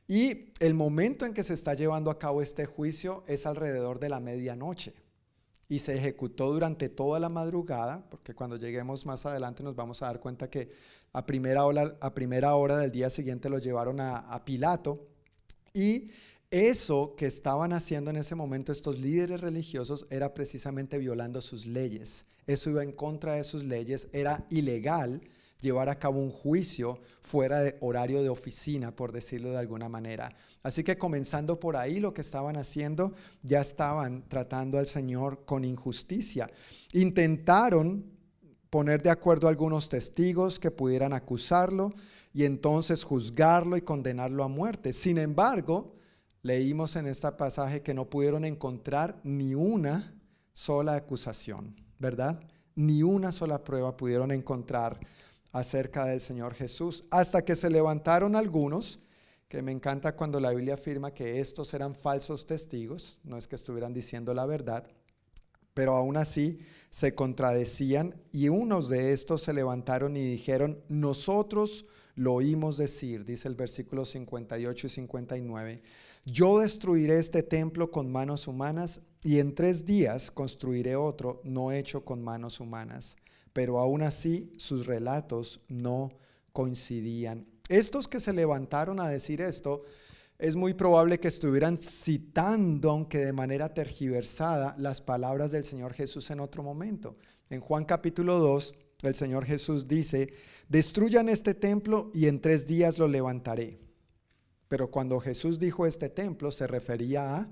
Y el momento en que se está llevando a cabo este juicio es alrededor de la medianoche y se ejecutó durante toda la madrugada, porque cuando lleguemos más adelante nos vamos a dar cuenta que a primera hora, a primera hora del día siguiente lo llevaron a, a Pilato y eso que estaban haciendo en ese momento estos líderes religiosos era precisamente violando sus leyes. Eso iba en contra de sus leyes, era ilegal llevar a cabo un juicio fuera de horario de oficina, por decirlo de alguna manera. Así que comenzando por ahí, lo que estaban haciendo, ya estaban tratando al Señor con injusticia. Intentaron poner de acuerdo algunos testigos que pudieran acusarlo y entonces juzgarlo y condenarlo a muerte. Sin embargo, leímos en este pasaje que no pudieron encontrar ni una sola acusación, ¿verdad? Ni una sola prueba pudieron encontrar acerca del Señor Jesús, hasta que se levantaron algunos, que me encanta cuando la Biblia afirma que estos eran falsos testigos, no es que estuvieran diciendo la verdad, pero aún así se contradecían y unos de estos se levantaron y dijeron, nosotros lo oímos decir, dice el versículo 58 y 59, yo destruiré este templo con manos humanas y en tres días construiré otro no hecho con manos humanas pero aún así sus relatos no coincidían. Estos que se levantaron a decir esto, es muy probable que estuvieran citando, aunque de manera tergiversada, las palabras del Señor Jesús en otro momento. En Juan capítulo 2, el Señor Jesús dice, destruyan este templo y en tres días lo levantaré. Pero cuando Jesús dijo este templo, se refería a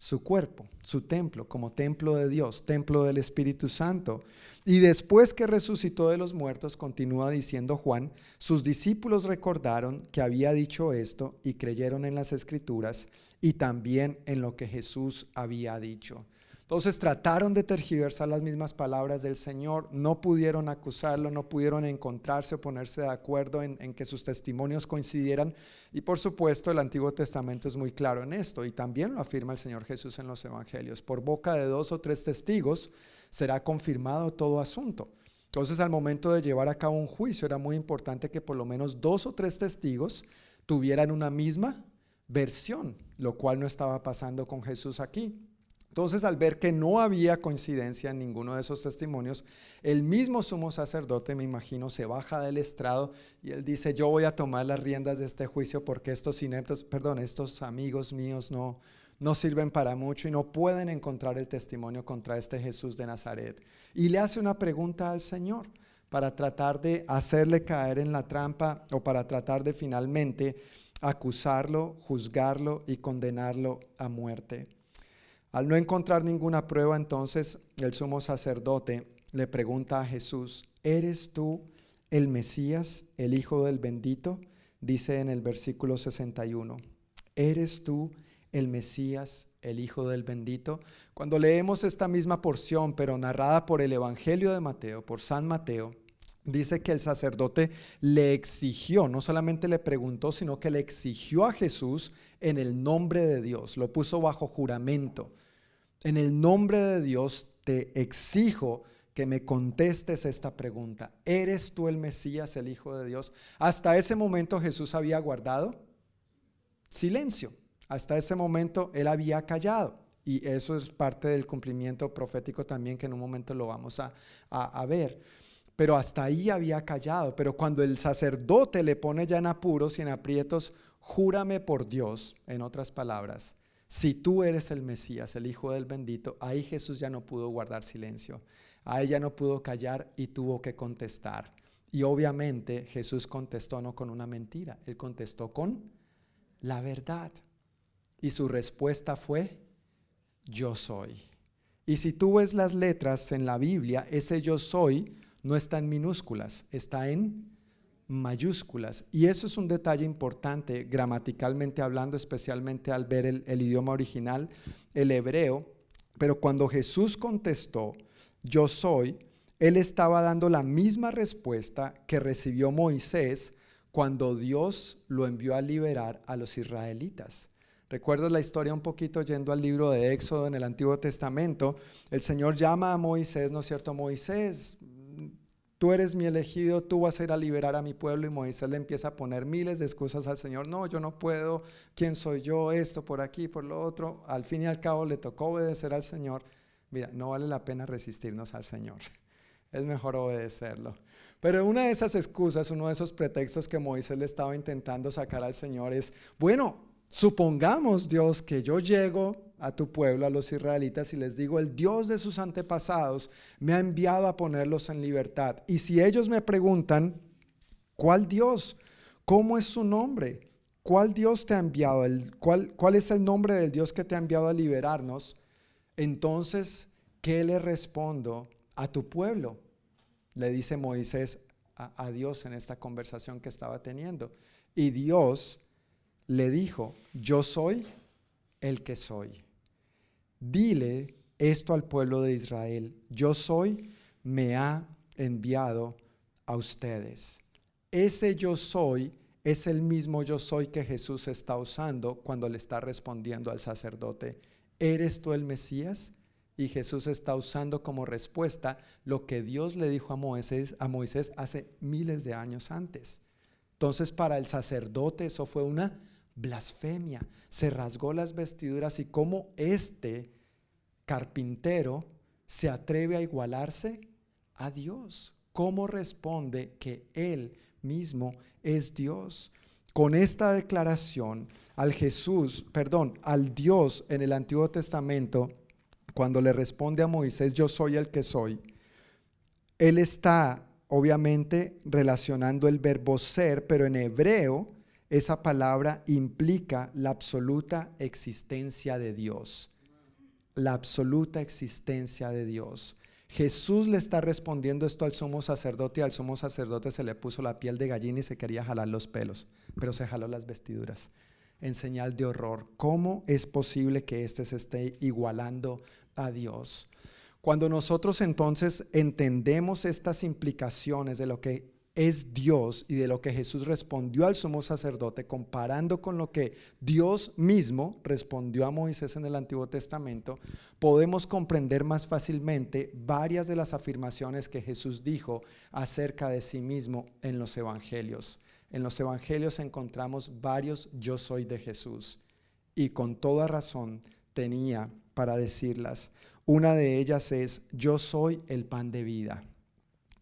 su cuerpo, su templo, como templo de Dios, templo del Espíritu Santo. Y después que resucitó de los muertos, continúa diciendo Juan, sus discípulos recordaron que había dicho esto y creyeron en las escrituras y también en lo que Jesús había dicho. Entonces trataron de tergiversar las mismas palabras del Señor, no pudieron acusarlo, no pudieron encontrarse o ponerse de acuerdo en, que sus testimonios coincidieran. Y por supuesto el Antiguo Testamento es muy claro en esto y también lo afirma el Señor Jesús en los Evangelios. Por boca de dos o tres testigos será confirmado todo asunto. Entonces al momento de llevar a cabo un juicio era muy importante que por lo menos dos o tres testigos tuvieran una misma versión, lo cual no estaba pasando con Jesús aquí. Entonces, al ver que no había coincidencia en ninguno de esos testimonios, el mismo sumo sacerdote, me imagino, se baja del estrado y él dice, yo voy a tomar las riendas de este juicio porque estos ineptos, perdón, estos amigos míos no, no sirven para mucho y no pueden encontrar el testimonio contra este Jesús de Nazaret. Y le hace una pregunta al Señor para tratar de hacerle caer en la trampa o para tratar de finalmente acusarlo, juzgarlo y condenarlo a muerte. Al no encontrar ninguna prueba, entonces el sumo sacerdote le pregunta a Jesús, ¿eres tú el Mesías, el Hijo del bendito? Dice en el versículo 61, ¿eres tú el Mesías, el Hijo del bendito? Cuando leemos esta misma porción, pero narrada por el Evangelio de Mateo, por San Mateo, dice que el sacerdote le exigió, no solamente le preguntó, sino que le exigió a Jesús en el nombre de Dios, lo puso bajo juramento. En el nombre de Dios te exijo que me contestes esta pregunta. ¿Eres tú el Mesías, el Hijo de Dios? Hasta ese momento Jesús había guardado silencio. Hasta ese momento él había callado. Y eso es parte del cumplimiento profético también que en un momento lo vamos a, a ver pero hasta ahí había callado. Pero cuando el sacerdote le pone ya en apuros y en aprietos, júrame por Dios, en otras palabras, si tú eres el Mesías, el Hijo del bendito, ahí Jesús ya no pudo guardar silencio, ahí ya no pudo callar y tuvo que contestar. Y obviamente Jesús contestó no con una mentira, él contestó con la verdad. Y su respuesta fue, yo soy. Y si tú ves las letras en la Biblia, ese yo soy no está en minúsculas, está en mayúsculas. Y eso es un detalle importante gramaticalmente hablando, especialmente al ver el, idioma original, el hebreo. Pero cuando Jesús contestó, yo soy, él estaba dando la misma respuesta que recibió Moisés cuando Dios lo envió a liberar a los israelitas. Recuerdo la historia un poquito yendo al libro de Éxodo en el Antiguo Testamento. El Señor llama a Moisés, ¿no es cierto? Moisés, tú eres mi elegido, tú vas a ir a liberar a mi pueblo. Y Moisés le empieza a poner miles de excusas al Señor. No, yo no puedo, ¿quién soy yo? Esto por aquí, por lo otro. Al fin y al cabo le tocó obedecer al Señor. Mira, no vale la pena resistirnos al Señor. Es mejor obedecerlo. Pero una de esas excusas, uno de esos pretextos que Moisés le estaba intentando sacar al Señor es, bueno, supongamos Dios que yo llego a tu pueblo, a los israelitas, y les digo, el Dios de sus antepasados me ha enviado a ponerlos en libertad. Y si ellos me preguntan, ¿cuál Dios? ¿Cómo es su nombre? ¿Cuál Dios te ha enviado? Cuál, ¿Cuál es el nombre del Dios que te ha enviado a liberarnos? Entonces, ¿qué le respondo a tu pueblo? Le dice Moisés a Dios en esta conversación que estaba teniendo. Y Dios le dijo, yo soy el que soy. Dile esto al pueblo de Israel, yo soy, me ha enviado a ustedes. Ese yo soy es el mismo yo soy que Jesús está usando cuando le está respondiendo al sacerdote, ¿eres tú el Mesías? Y Jesús está usando como respuesta lo que Dios le dijo a Moisés, a Moisés hace miles de años antes. Entonces para el sacerdote eso fue una blasfemia. Se rasgó las vestiduras y como este carpintero se atreve a igualarse a Dios. ¿Cómo responde que Él mismo es Dios? Con esta declaración al Jesús, perdón, al Dios en el Antiguo Testamento, cuando le responde a Moisés, yo soy el que soy, Él está obviamente relacionando el verbo ser, pero en hebreo esa palabra implica la absoluta existencia de Dios. La absoluta existencia de Dios. Jesús le está respondiendo esto al sumo sacerdote y al sumo sacerdote se le puso la piel de gallina y se quería jalar los pelos, pero se jaló las vestiduras en señal de horror. ¿Cómo es posible que éste se esté igualando a Dios? Cuando nosotros entonces entendemos estas implicaciones de lo que es Dios y de lo que Jesús respondió al sumo sacerdote, comparando con lo que Dios mismo respondió a Moisés en el Antiguo Testamento, podemos comprender más fácilmente varias de las afirmaciones que Jesús dijo acerca de sí mismo en los Evangelios. en los evangelios encontramos varios yo soy de Jesús y con toda razón tenía para decirlas. Una de ellas es, yo soy el pan de vida.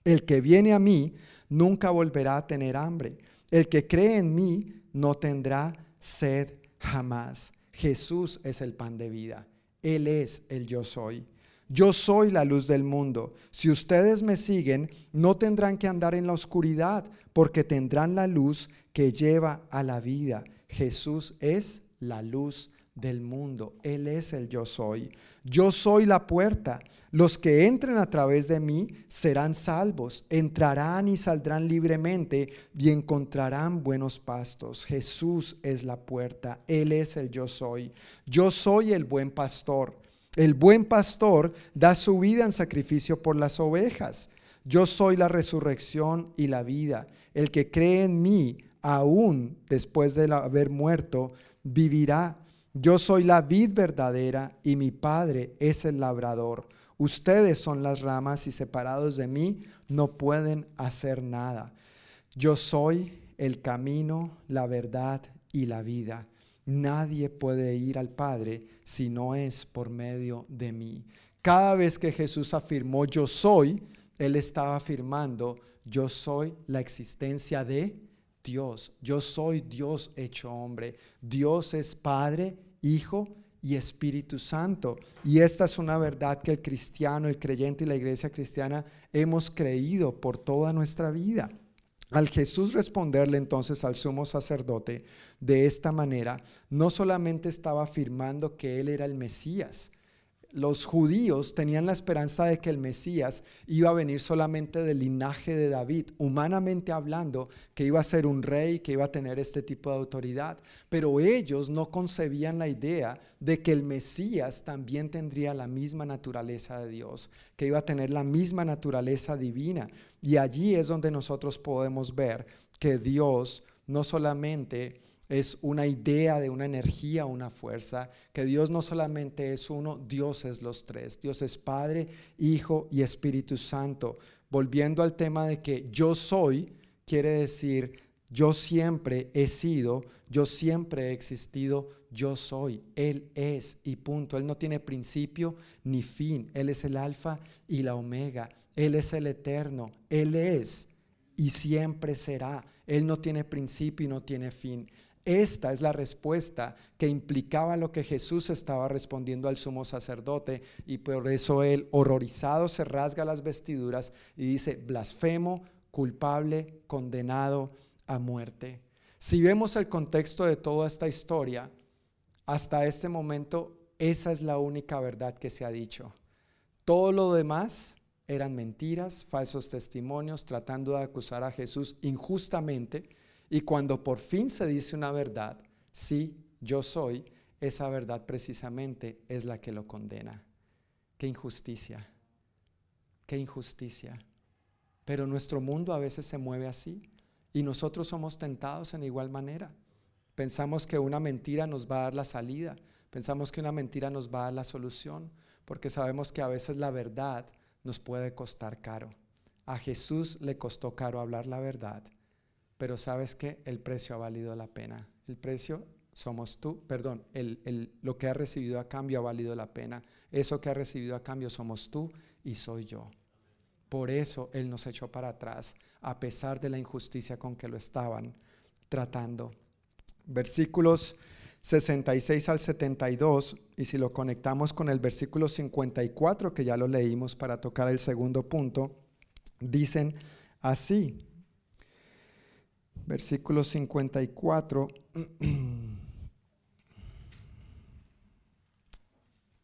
El que viene a mí nunca volverá a tener hambre. El que cree en mí no tendrá sed jamás. Jesús es el pan de vida. Él es el yo soy. Yo soy la luz del mundo. Si ustedes me siguen, no tendrán que andar en la oscuridad, porque tendrán la luz que lleva a la vida. Jesús es la luz del mundo. Él es el yo soy. Yo soy la puerta. Los que entren a través de mí serán salvos, entrarán y saldrán libremente y encontrarán buenos pastos. Jesús es la puerta, Él es el yo soy. Yo soy el buen pastor. El buen pastor da su vida en sacrificio por las ovejas. Yo soy la resurrección y la vida. El que cree en mí, aún después de haber muerto, vivirá. Yo soy la vid verdadera y mi Padre es el labrador. Ustedes son las ramas y separados de mí no pueden hacer nada. Yo soy el camino, la verdad y la vida. Nadie puede ir al Padre si no es por medio de mí. Cada vez que Jesús afirmó yo soy, Él estaba afirmando yo soy la existencia de Dios. Yo soy Dios hecho hombre. Dios es Padre, Hijo Espíritu Santo. Y esta es una verdad que el cristiano, el creyente y la iglesia cristiana hemos creído por toda nuestra vida. Al Jesús responderle entonces al sumo sacerdote de esta manera, no solamente estaba afirmando que él era el Mesías, los judíos tenían la esperanza de que el Mesías iba a venir solamente del linaje de David, humanamente hablando, que iba a ser un rey, que iba a tener este tipo de autoridad. Pero ellos no concebían la idea de que el Mesías también tendría la misma naturaleza de Dios, que iba a tener la misma naturaleza divina. Y allí es donde nosotros podemos ver que Dios no solamente es una idea de una energía, una fuerza, que Dios no solamente es uno, Dios es los tres. Dios es Padre, Hijo y Espíritu Santo. Volviendo al tema de que yo soy, quiere decir yo siempre he sido, yo siempre he existido, yo soy. Él es y punto. Él no tiene principio ni fin. Él es el alfa y la omega. Él es el eterno. Él es y siempre será. Él no tiene principio y no tiene fin. Esta es la respuesta que implicaba lo que Jesús estaba respondiendo al sumo sacerdote y por eso él, horrorizado, se rasga las vestiduras y dice, blasfemo, culpable, condenado a muerte. Si vemos el contexto de toda esta historia, hasta este momento esa es la única verdad que se ha dicho. Todo lo demás eran mentiras, falsos testimonios, tratando de acusar a Jesús injustamente y cuando por fin se dice una verdad, sí, yo soy, esa verdad precisamente es la que lo condena. Qué injusticia, qué injusticia. Pero nuestro mundo a veces se mueve así y nosotros somos tentados en igual manera. Pensamos que una mentira nos va a dar la salida, pensamos que una mentira nos va a dar la solución, porque sabemos que a veces la verdad nos puede costar caro. A Jesús le costó caro hablar la verdad pero sabes que el precio ha valido la pena. El precio somos tú, perdón, el, lo que ha recibido a cambio ha valido la pena. Eso que ha recibido a cambio somos tú y soy yo. Por eso Él nos echó para atrás, a pesar de la injusticia con que lo estaban tratando. Versículos 66 al 72, y si lo conectamos con el versículo 54, que ya lo leímos para tocar el segundo punto, dicen así, versículo 54.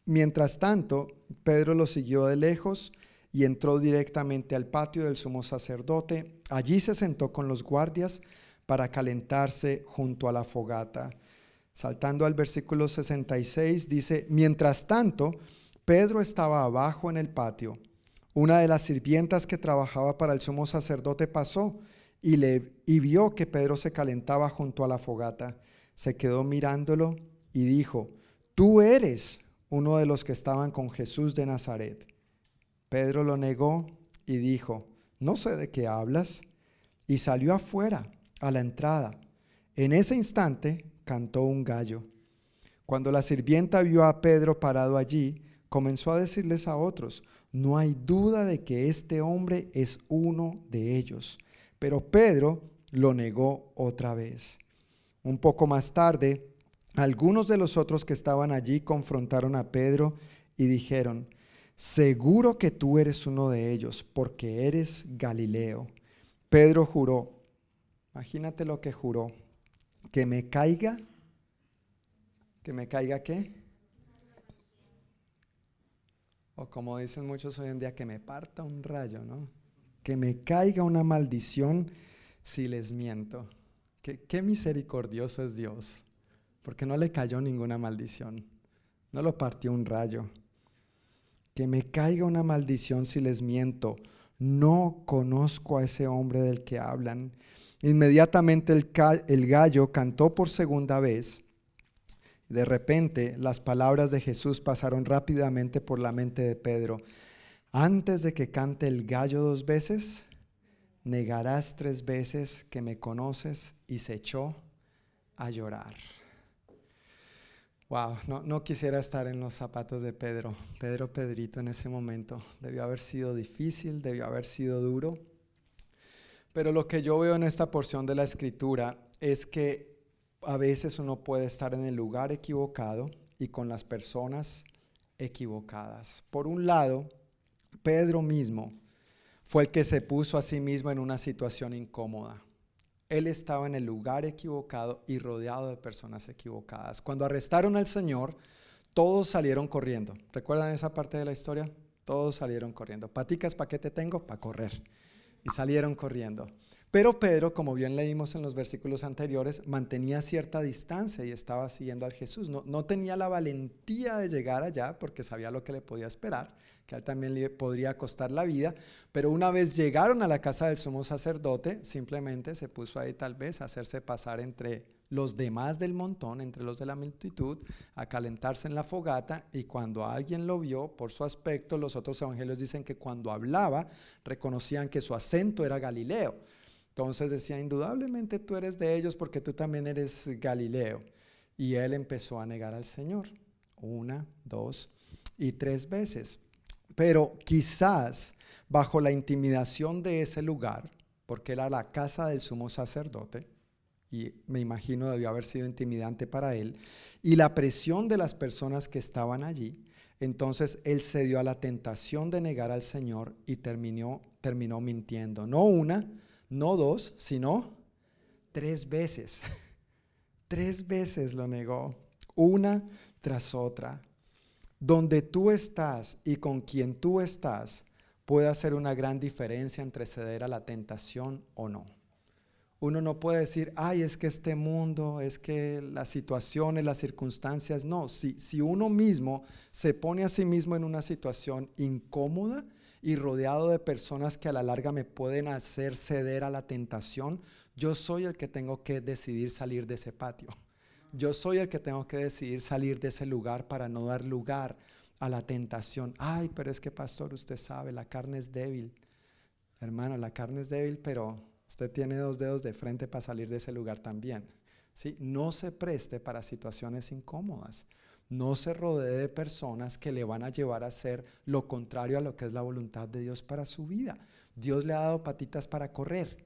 Mientras tanto, Pedro lo siguió de lejos y entró directamente al patio del sumo sacerdote. Allí se sentó con los guardias para calentarse junto a la fogata. Saltando al versículo 66, dice, mientras tanto, Pedro estaba abajo en el patio. Una de las sirvientas que trabajaba para el sumo sacerdote pasó y, vio que Pedro se calentaba junto a la fogata. Se quedó mirándolo y dijo, tú eres uno de los que estaban con Jesús de Nazaret. Pedro lo negó y dijo, no sé de qué hablas. Y salió afuera a la entrada. En ese instante cantó un gallo. Cuando la sirvienta vio a Pedro parado allí, comenzó a decirles a otros, no hay duda de que este hombre es uno de ellos. Pero Pedro lo negó otra vez. Un poco más tarde, algunos de los otros que estaban allí confrontaron a Pedro y dijeron, seguro que tú eres uno de ellos, porque eres Galileo. Pedro juró, imagínate lo que juró, que me caiga, que me caiga qué? O como dicen muchos hoy en día, que me parta un rayo, ¿no? Que me caiga una maldición si les miento. Qué, qué misericordioso es Dios, porque no le cayó ninguna maldición, no lo partió un rayo. Que me caiga una maldición si les miento. No conozco a ese hombre del que hablan. Inmediatamente el, el gallo cantó por segunda vez. De repente las palabras de Jesús pasaron rápidamente por la mente de Pedro. Antes de que cante el gallo dos veces, negarás tres veces que me conoces y se echó a llorar. Wow, no, quisiera estar en los zapatos de Pedro, Pedro Pedrito en ese momento. Debió haber sido difícil, debió haber sido duro. Pero lo que yo veo en esta porción de la escritura es que a veces uno puede estar en el lugar equivocado y con las personas equivocadas. Por un lado, Pedro mismo fue el que se puso a sí mismo en una situación incómoda. Él estaba en el lugar equivocado y rodeado de personas equivocadas. Cuando arrestaron al Señor, todos salieron corriendo. ¿Recuerdan esa parte de la historia? Todos salieron corriendo. Paticas, ¿para qué te tengo? Para correr. Y salieron corriendo. Pero Pedro, como bien leímos en los versículos anteriores, mantenía cierta distancia y estaba siguiendo al Jesús. No, no, tenía la valentía de llegar allá porque sabía lo que le podía esperar, que a él también le podría costar la vida. Pero una vez llegaron a la casa del sumo sacerdote, simplemente se puso ahí tal vez a hacerse pasar entre los demás del montón, entre los de la multitud, a calentarse en la fogata y cuando alguien lo vio por su aspecto, los otros evangelios dicen que cuando hablaba reconocían que su acento era Galileo. Entonces decía, indudablemente tú eres de ellos porque tú también eres Galileo. Y él empezó a negar al Señor una, dos y tres veces. Pero quizás bajo la intimidación de ese lugar, porque era la casa del sumo sacerdote, y me imagino debió haber sido intimidante para él, y la presión de las personas que estaban allí, entonces él cedió a la tentación de negar al Señor y terminó, terminó mintiendo. No una, no dos, sino tres veces. tres veces lo negó, una tras otra. Donde tú estás y con quien tú estás puede hacer una gran diferencia entre ceder a la tentación o no. Uno no puede decir, ay, es que este mundo, es que las situaciones, las circunstancias, no. Si, si uno mismo se pone a sí mismo en una situación incómoda, y rodeado de personas que a la larga me pueden hacer ceder a la tentación, yo soy el que tengo que decidir salir de ese patio. Yo soy el que tengo que decidir salir de ese lugar para no dar lugar a la tentación. Ay, pero es que pastor, usted sabe, la carne es débil. Hermano, la carne es débil, pero usted tiene dos dedos de frente para salir de ese lugar también. ¿sí? No se preste para situaciones incómodas no se rodee de personas que le van a llevar a hacer lo contrario a lo que es la voluntad de Dios para su vida. Dios le ha dado patitas para correr.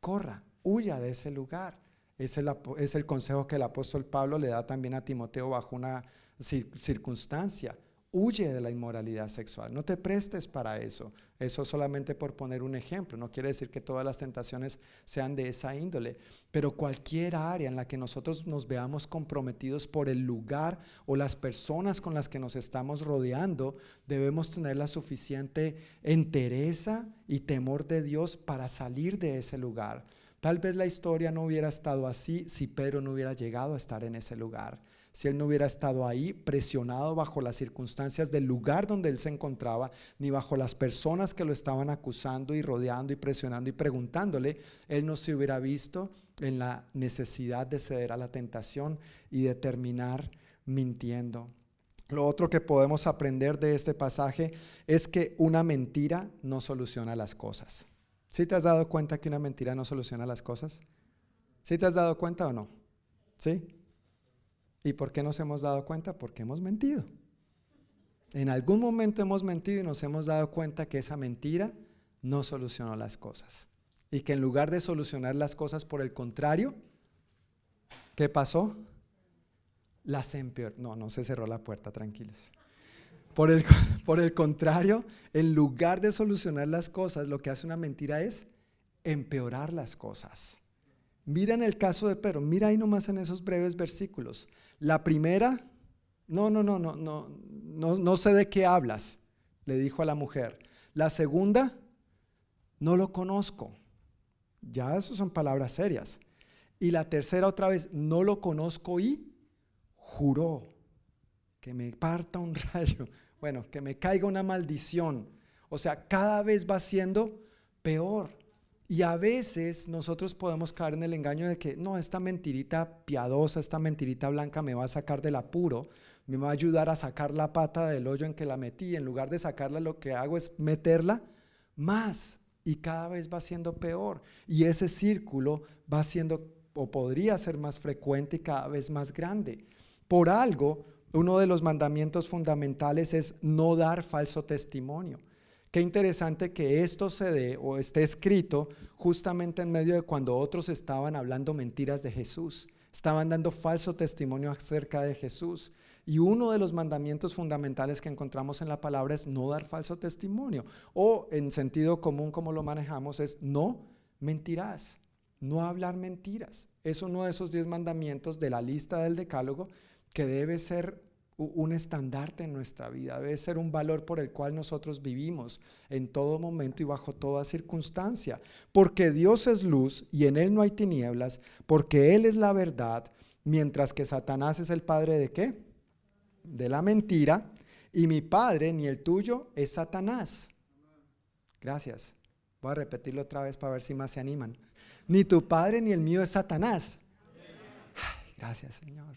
Corra, huya de ese lugar. Es el, es el consejo que el apóstol Pablo le da también a Timoteo bajo una circunstancia. Huye de la inmoralidad sexual. No te prestes para eso. Eso solamente por poner un ejemplo. No quiere decir que todas las tentaciones sean de esa índole. Pero cualquier área en la que nosotros nos veamos comprometidos por el lugar o las personas con las que nos estamos rodeando, debemos tener la suficiente entereza y temor de Dios para salir de ese lugar. Tal vez la historia no hubiera estado así si Pedro no hubiera llegado a estar en ese lugar si él no hubiera estado ahí presionado bajo las circunstancias del lugar donde él se encontraba, ni bajo las personas que lo estaban acusando y rodeando y presionando y preguntándole, él no se hubiera visto en la necesidad de ceder a la tentación y de terminar mintiendo. Lo otro que podemos aprender de este pasaje es que una mentira no soluciona las cosas. ¿Sí te has dado cuenta que una mentira no soluciona las cosas? ¿Sí te has dado cuenta o no? ¿Sí? ¿Y por qué nos hemos dado cuenta? Porque hemos mentido. En algún momento hemos mentido y nos hemos dado cuenta que esa mentira no solucionó las cosas. Y que en lugar de solucionar las cosas por el contrario, ¿qué pasó? Las empeoró. No, no se cerró la puerta, tranquilos. Por el, por el contrario, en lugar de solucionar las cosas, lo que hace una mentira es empeorar las cosas. Mira en el caso de Pedro, mira ahí nomás en esos breves versículos. La primera, no, no, no, no, no, no, no sé de qué hablas, le dijo a la mujer. La segunda, no lo conozco. Ya eso son palabras serias. Y la tercera otra vez, no lo conozco y juró que me parta un rayo, bueno, que me caiga una maldición. O sea, cada vez va siendo peor. Y a veces nosotros podemos caer en el engaño de que, no, esta mentirita piadosa, esta mentirita blanca me va a sacar del apuro, me va a ayudar a sacar la pata del hoyo en que la metí. En lugar de sacarla, lo que hago es meterla más y cada vez va siendo peor. Y ese círculo va siendo o podría ser más frecuente y cada vez más grande. Por algo, uno de los mandamientos fundamentales es no dar falso testimonio. Qué interesante que esto se dé o esté escrito justamente en medio de cuando otros estaban hablando mentiras de Jesús, estaban dando falso testimonio acerca de Jesús. Y uno de los mandamientos fundamentales que encontramos en la palabra es no dar falso testimonio. O en sentido común como lo manejamos es no mentirás, no hablar mentiras. Es uno de esos diez mandamientos de la lista del decálogo que debe ser un estandarte en nuestra vida, debe ser un valor por el cual nosotros vivimos en todo momento y bajo toda circunstancia. Porque Dios es luz y en Él no hay tinieblas, porque Él es la verdad, mientras que Satanás es el padre de qué? de la mentira, y mi padre ni el tuyo es Satanás. Gracias. Voy a repetirlo otra vez para ver si más se animan. Ni tu padre ni el mío es Satanás. gracias, Señor.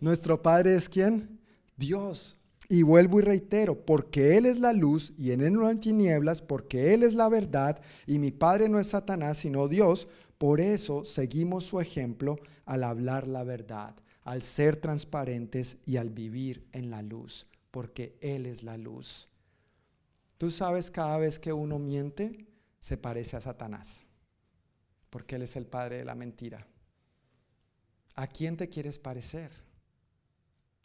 Nuestro Padre es quién? Dios. Y vuelvo y reitero, porque Él es la luz y en Él no hay tinieblas, porque Él es la verdad y mi Padre no es Satanás, sino Dios. Por eso seguimos su ejemplo al hablar la verdad al ser transparentes y al vivir en la luz, porque Él es la luz. Tú sabes, cada vez que uno miente, se parece a Satanás, porque Él es el padre de la mentira. ¿A quién te quieres parecer?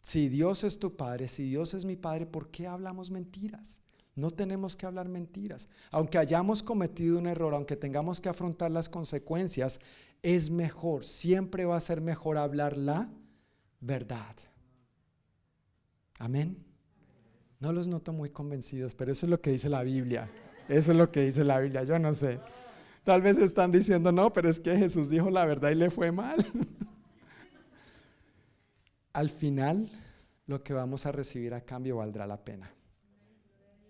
Si Dios es tu padre, si Dios es mi padre, ¿por qué hablamos mentiras? No tenemos que hablar mentiras. Aunque hayamos cometido un error, aunque tengamos que afrontar las consecuencias, es mejor, siempre va a ser mejor hablarla verdad. Amén. No los noto muy convencidos, pero eso es lo que dice la Biblia. Eso es lo que dice la Biblia. Yo no sé. Tal vez están diciendo, no, pero es que Jesús dijo la verdad y le fue mal. Al final, lo que vamos a recibir a cambio valdrá la pena.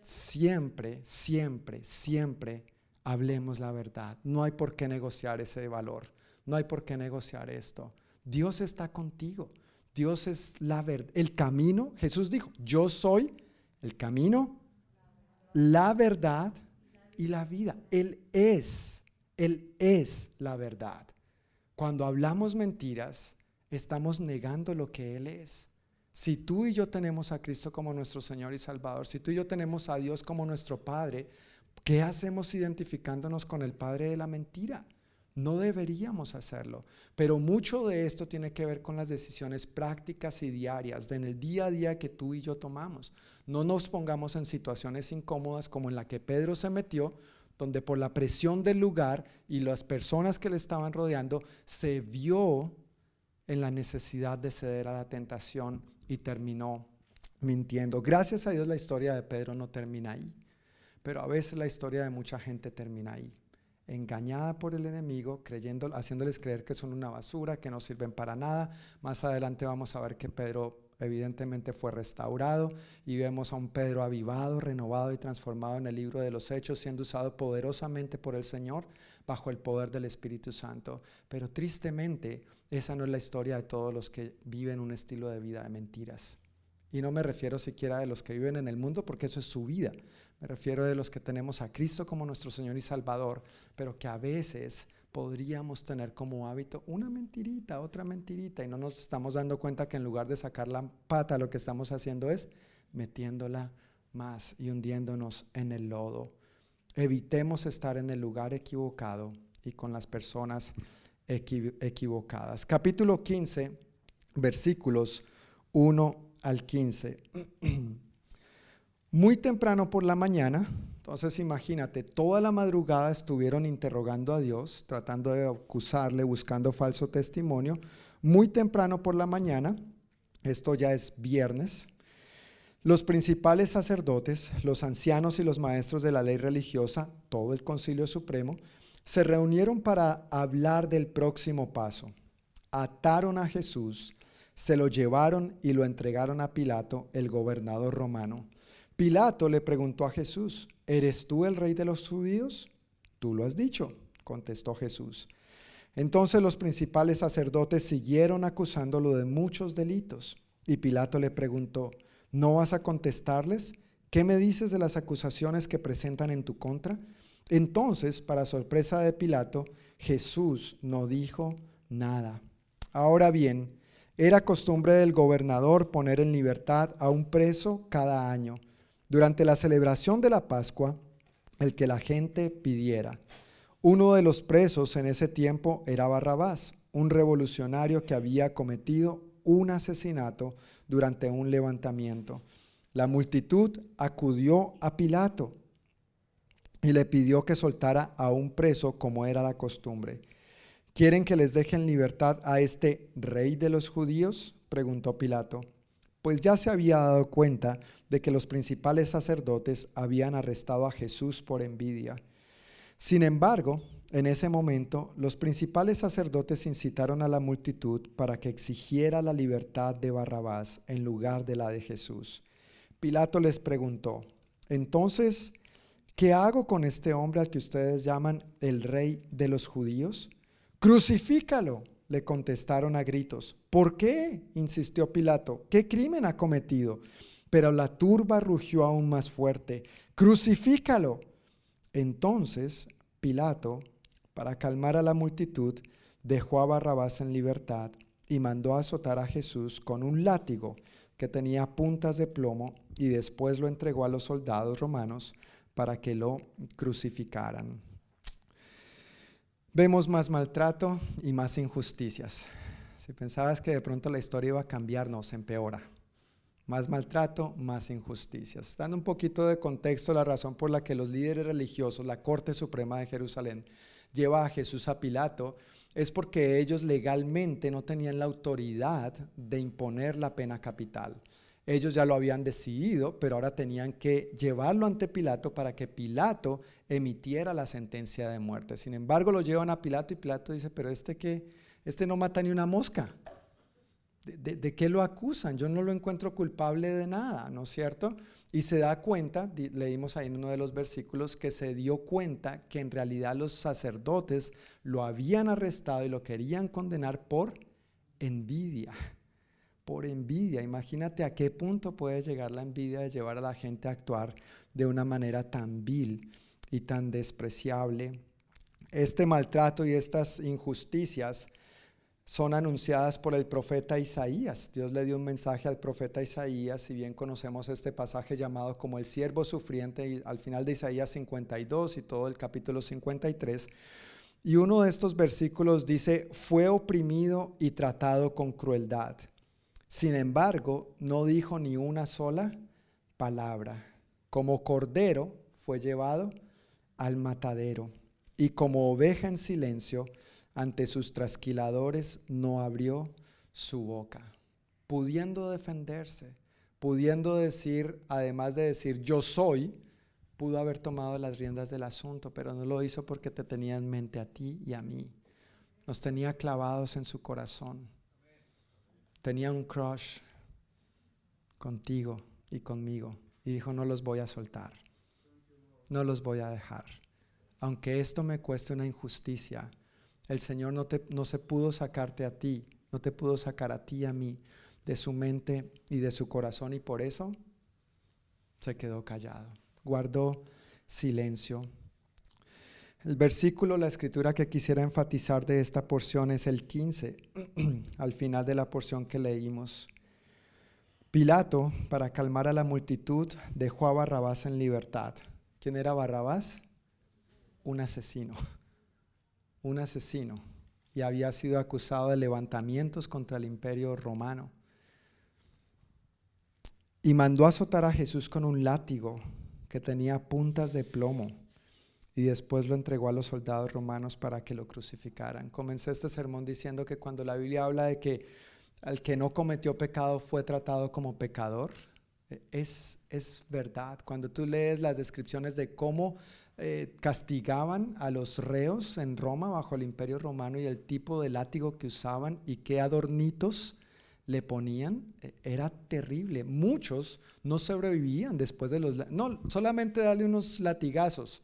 Siempre, siempre, siempre hablemos la verdad. No hay por qué negociar ese valor. No hay por qué negociar esto. Dios está contigo. Dios es la verdad, el camino. Jesús dijo, yo soy el camino, la verdad y la vida. Él es, Él es la verdad. Cuando hablamos mentiras, estamos negando lo que Él es. Si tú y yo tenemos a Cristo como nuestro Señor y Salvador, si tú y yo tenemos a Dios como nuestro Padre, ¿qué hacemos identificándonos con el Padre de la mentira? No deberíamos hacerlo, pero mucho de esto tiene que ver con las decisiones prácticas y diarias, de en el día a día que tú y yo tomamos. No nos pongamos en situaciones incómodas como en la que Pedro se metió, donde por la presión del lugar y las personas que le estaban rodeando, se vio en la necesidad de ceder a la tentación y terminó mintiendo. Gracias a Dios la historia de Pedro no termina ahí, pero a veces la historia de mucha gente termina ahí engañada por el enemigo, creyendo, haciéndoles creer que son una basura, que no sirven para nada. Más adelante vamos a ver que Pedro evidentemente fue restaurado y vemos a un Pedro avivado, renovado y transformado en el libro de los Hechos, siendo usado poderosamente por el Señor bajo el poder del Espíritu Santo. Pero tristemente, esa no es la historia de todos los que viven un estilo de vida de mentiras. Y no me refiero siquiera de los que viven en el mundo, porque eso es su vida. Me refiero de los que tenemos a Cristo como nuestro Señor y Salvador, pero que a veces podríamos tener como hábito una mentirita, otra mentirita, y no nos estamos dando cuenta que en lugar de sacar la pata, lo que estamos haciendo es metiéndola más y hundiéndonos en el lodo. Evitemos estar en el lugar equivocado y con las personas equivocadas. Capítulo 15, versículos 1 al 15. Muy temprano por la mañana, entonces imagínate, toda la madrugada estuvieron interrogando a Dios, tratando de acusarle, buscando falso testimonio. Muy temprano por la mañana, esto ya es viernes, los principales sacerdotes, los ancianos y los maestros de la ley religiosa, todo el concilio supremo, se reunieron para hablar del próximo paso. Ataron a Jesús, se lo llevaron y lo entregaron a Pilato, el gobernador romano. Pilato le preguntó a Jesús, ¿eres tú el rey de los judíos? Tú lo has dicho, contestó Jesús. Entonces los principales sacerdotes siguieron acusándolo de muchos delitos. Y Pilato le preguntó, ¿no vas a contestarles? ¿Qué me dices de las acusaciones que presentan en tu contra? Entonces, para sorpresa de Pilato, Jesús no dijo nada. Ahora bien, era costumbre del gobernador poner en libertad a un preso cada año, durante la celebración de la Pascua, el que la gente pidiera. Uno de los presos en ese tiempo era Barrabás, un revolucionario que había cometido un asesinato durante un levantamiento. La multitud acudió a Pilato y le pidió que soltara a un preso como era la costumbre. ¿Quieren que les dejen libertad a este rey de los judíos? preguntó Pilato, pues ya se había dado cuenta de que los principales sacerdotes habían arrestado a Jesús por envidia. Sin embargo, en ese momento, los principales sacerdotes incitaron a la multitud para que exigiera la libertad de Barrabás en lugar de la de Jesús. Pilato les preguntó, entonces, ¿qué hago con este hombre al que ustedes llaman el rey de los judíos? Crucifícalo, le contestaron a gritos. ¿Por qué? insistió Pilato. ¿Qué crimen ha cometido? Pero la turba rugió aún más fuerte. Crucifícalo. Entonces Pilato para calmar a la multitud, dejó a Barrabás en libertad y mandó azotar a Jesús con un látigo que tenía puntas de plomo y después lo entregó a los soldados romanos para que lo crucificaran. Vemos más maltrato y más injusticias. Si pensabas que de pronto la historia iba a cambiar, no, se empeora. Más maltrato, más injusticias. Dando un poquito de contexto, la razón por la que los líderes religiosos, la Corte Suprema de Jerusalén, lleva a Jesús a Pilato es porque ellos legalmente no tenían la autoridad de imponer la pena capital. Ellos ya lo habían decidido, pero ahora tenían que llevarlo ante Pilato para que Pilato emitiera la sentencia de muerte. Sin embargo, lo llevan a Pilato y Pilato dice, pero este que, este no mata ni una mosca. ¿De, de qué lo acusan? Yo no lo encuentro culpable de nada, ¿no es cierto? Y se da cuenta, leímos ahí en uno de los versículos, que se dio cuenta que en realidad los sacerdotes lo habían arrestado y lo querían condenar por envidia. Por envidia. Imagínate a qué punto puede llegar la envidia de llevar a la gente a actuar de una manera tan vil y tan despreciable. Este maltrato y estas injusticias son anunciadas por el profeta Isaías. Dios le dio un mensaje al profeta Isaías, si bien conocemos este pasaje llamado como el siervo sufriente, al final de Isaías 52 y todo el capítulo 53. Y uno de estos versículos dice, fue oprimido y tratado con crueldad. Sin embargo, no dijo ni una sola palabra. Como cordero fue llevado al matadero y como oveja en silencio ante sus trasquiladores no abrió su boca, pudiendo defenderse, pudiendo decir, además de decir yo soy, pudo haber tomado las riendas del asunto, pero no lo hizo porque te tenía en mente a ti y a mí. Nos tenía clavados en su corazón. Tenía un crush contigo y conmigo. Y dijo, no los voy a soltar. No los voy a dejar. Aunque esto me cueste una injusticia, el Señor no, te, no se pudo sacarte a ti, no te pudo sacar a ti a mí de su mente y de su corazón y por eso se quedó callado, guardó silencio. El versículo, la escritura que quisiera enfatizar de esta porción es el 15, al final de la porción que leímos. Pilato, para calmar a la multitud, dejó a Barrabás en libertad. ¿Quién era Barrabás? Un asesino. Un asesino. Y había sido acusado de levantamientos contra el imperio romano. Y mandó azotar a Jesús con un látigo que tenía puntas de plomo. Y después lo entregó a los soldados romanos para que lo crucificaran. Comencé este sermón diciendo que cuando la Biblia habla de que al que no cometió pecado fue tratado como pecador. Es, es verdad. Cuando tú lees las descripciones de cómo eh, castigaban a los reos en Roma bajo el imperio romano y el tipo de látigo que usaban y qué adornitos le ponían, e, era terrible. Muchos no sobrevivían después de los... No, solamente darle unos latigazos.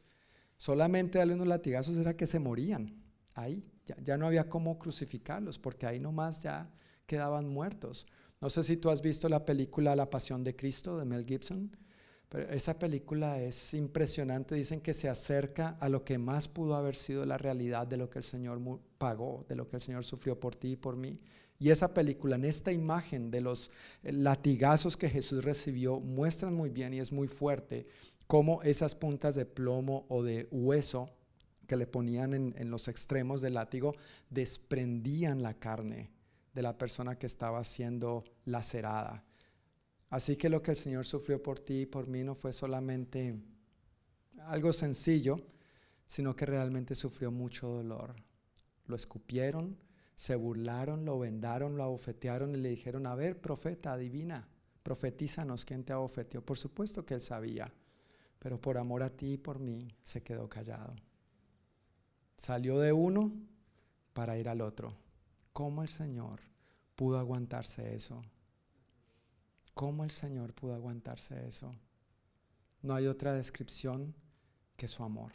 Solamente darle unos latigazos era que se morían. Ahí, ya, ya no había cómo crucificarlos, porque ahí nomás ya quedaban muertos. No sé si tú has visto la película La Pasión de Cristo de Mel Gibson, pero esa película es impresionante. Dicen que se acerca a lo que más pudo haber sido la realidad de lo que el Señor pagó, de lo que el Señor sufrió por ti y por mí. Y esa película, en esta imagen de los latigazos que Jesús recibió, muestran muy bien y es muy fuerte cómo esas puntas de plomo o de hueso que le ponían en los extremos del látigo desprendían la carne de la persona que estaba siendo lacerada. Así que lo que el Señor sufrió por ti y por mí no fue solamente algo sencillo, sino que realmente sufrió mucho dolor. Lo escupieron, se burlaron, lo vendaron, lo abofetearon y le dijeron, a ver, profeta, adivina, profetízanos quién te abofeteó. Por supuesto que él sabía, pero por amor a ti y por mí se quedó callado. Salió de uno para ir al otro. ¿Cómo el Señor pudo aguantarse eso? ¿Cómo el Señor pudo aguantarse eso? No hay otra descripción que su amor,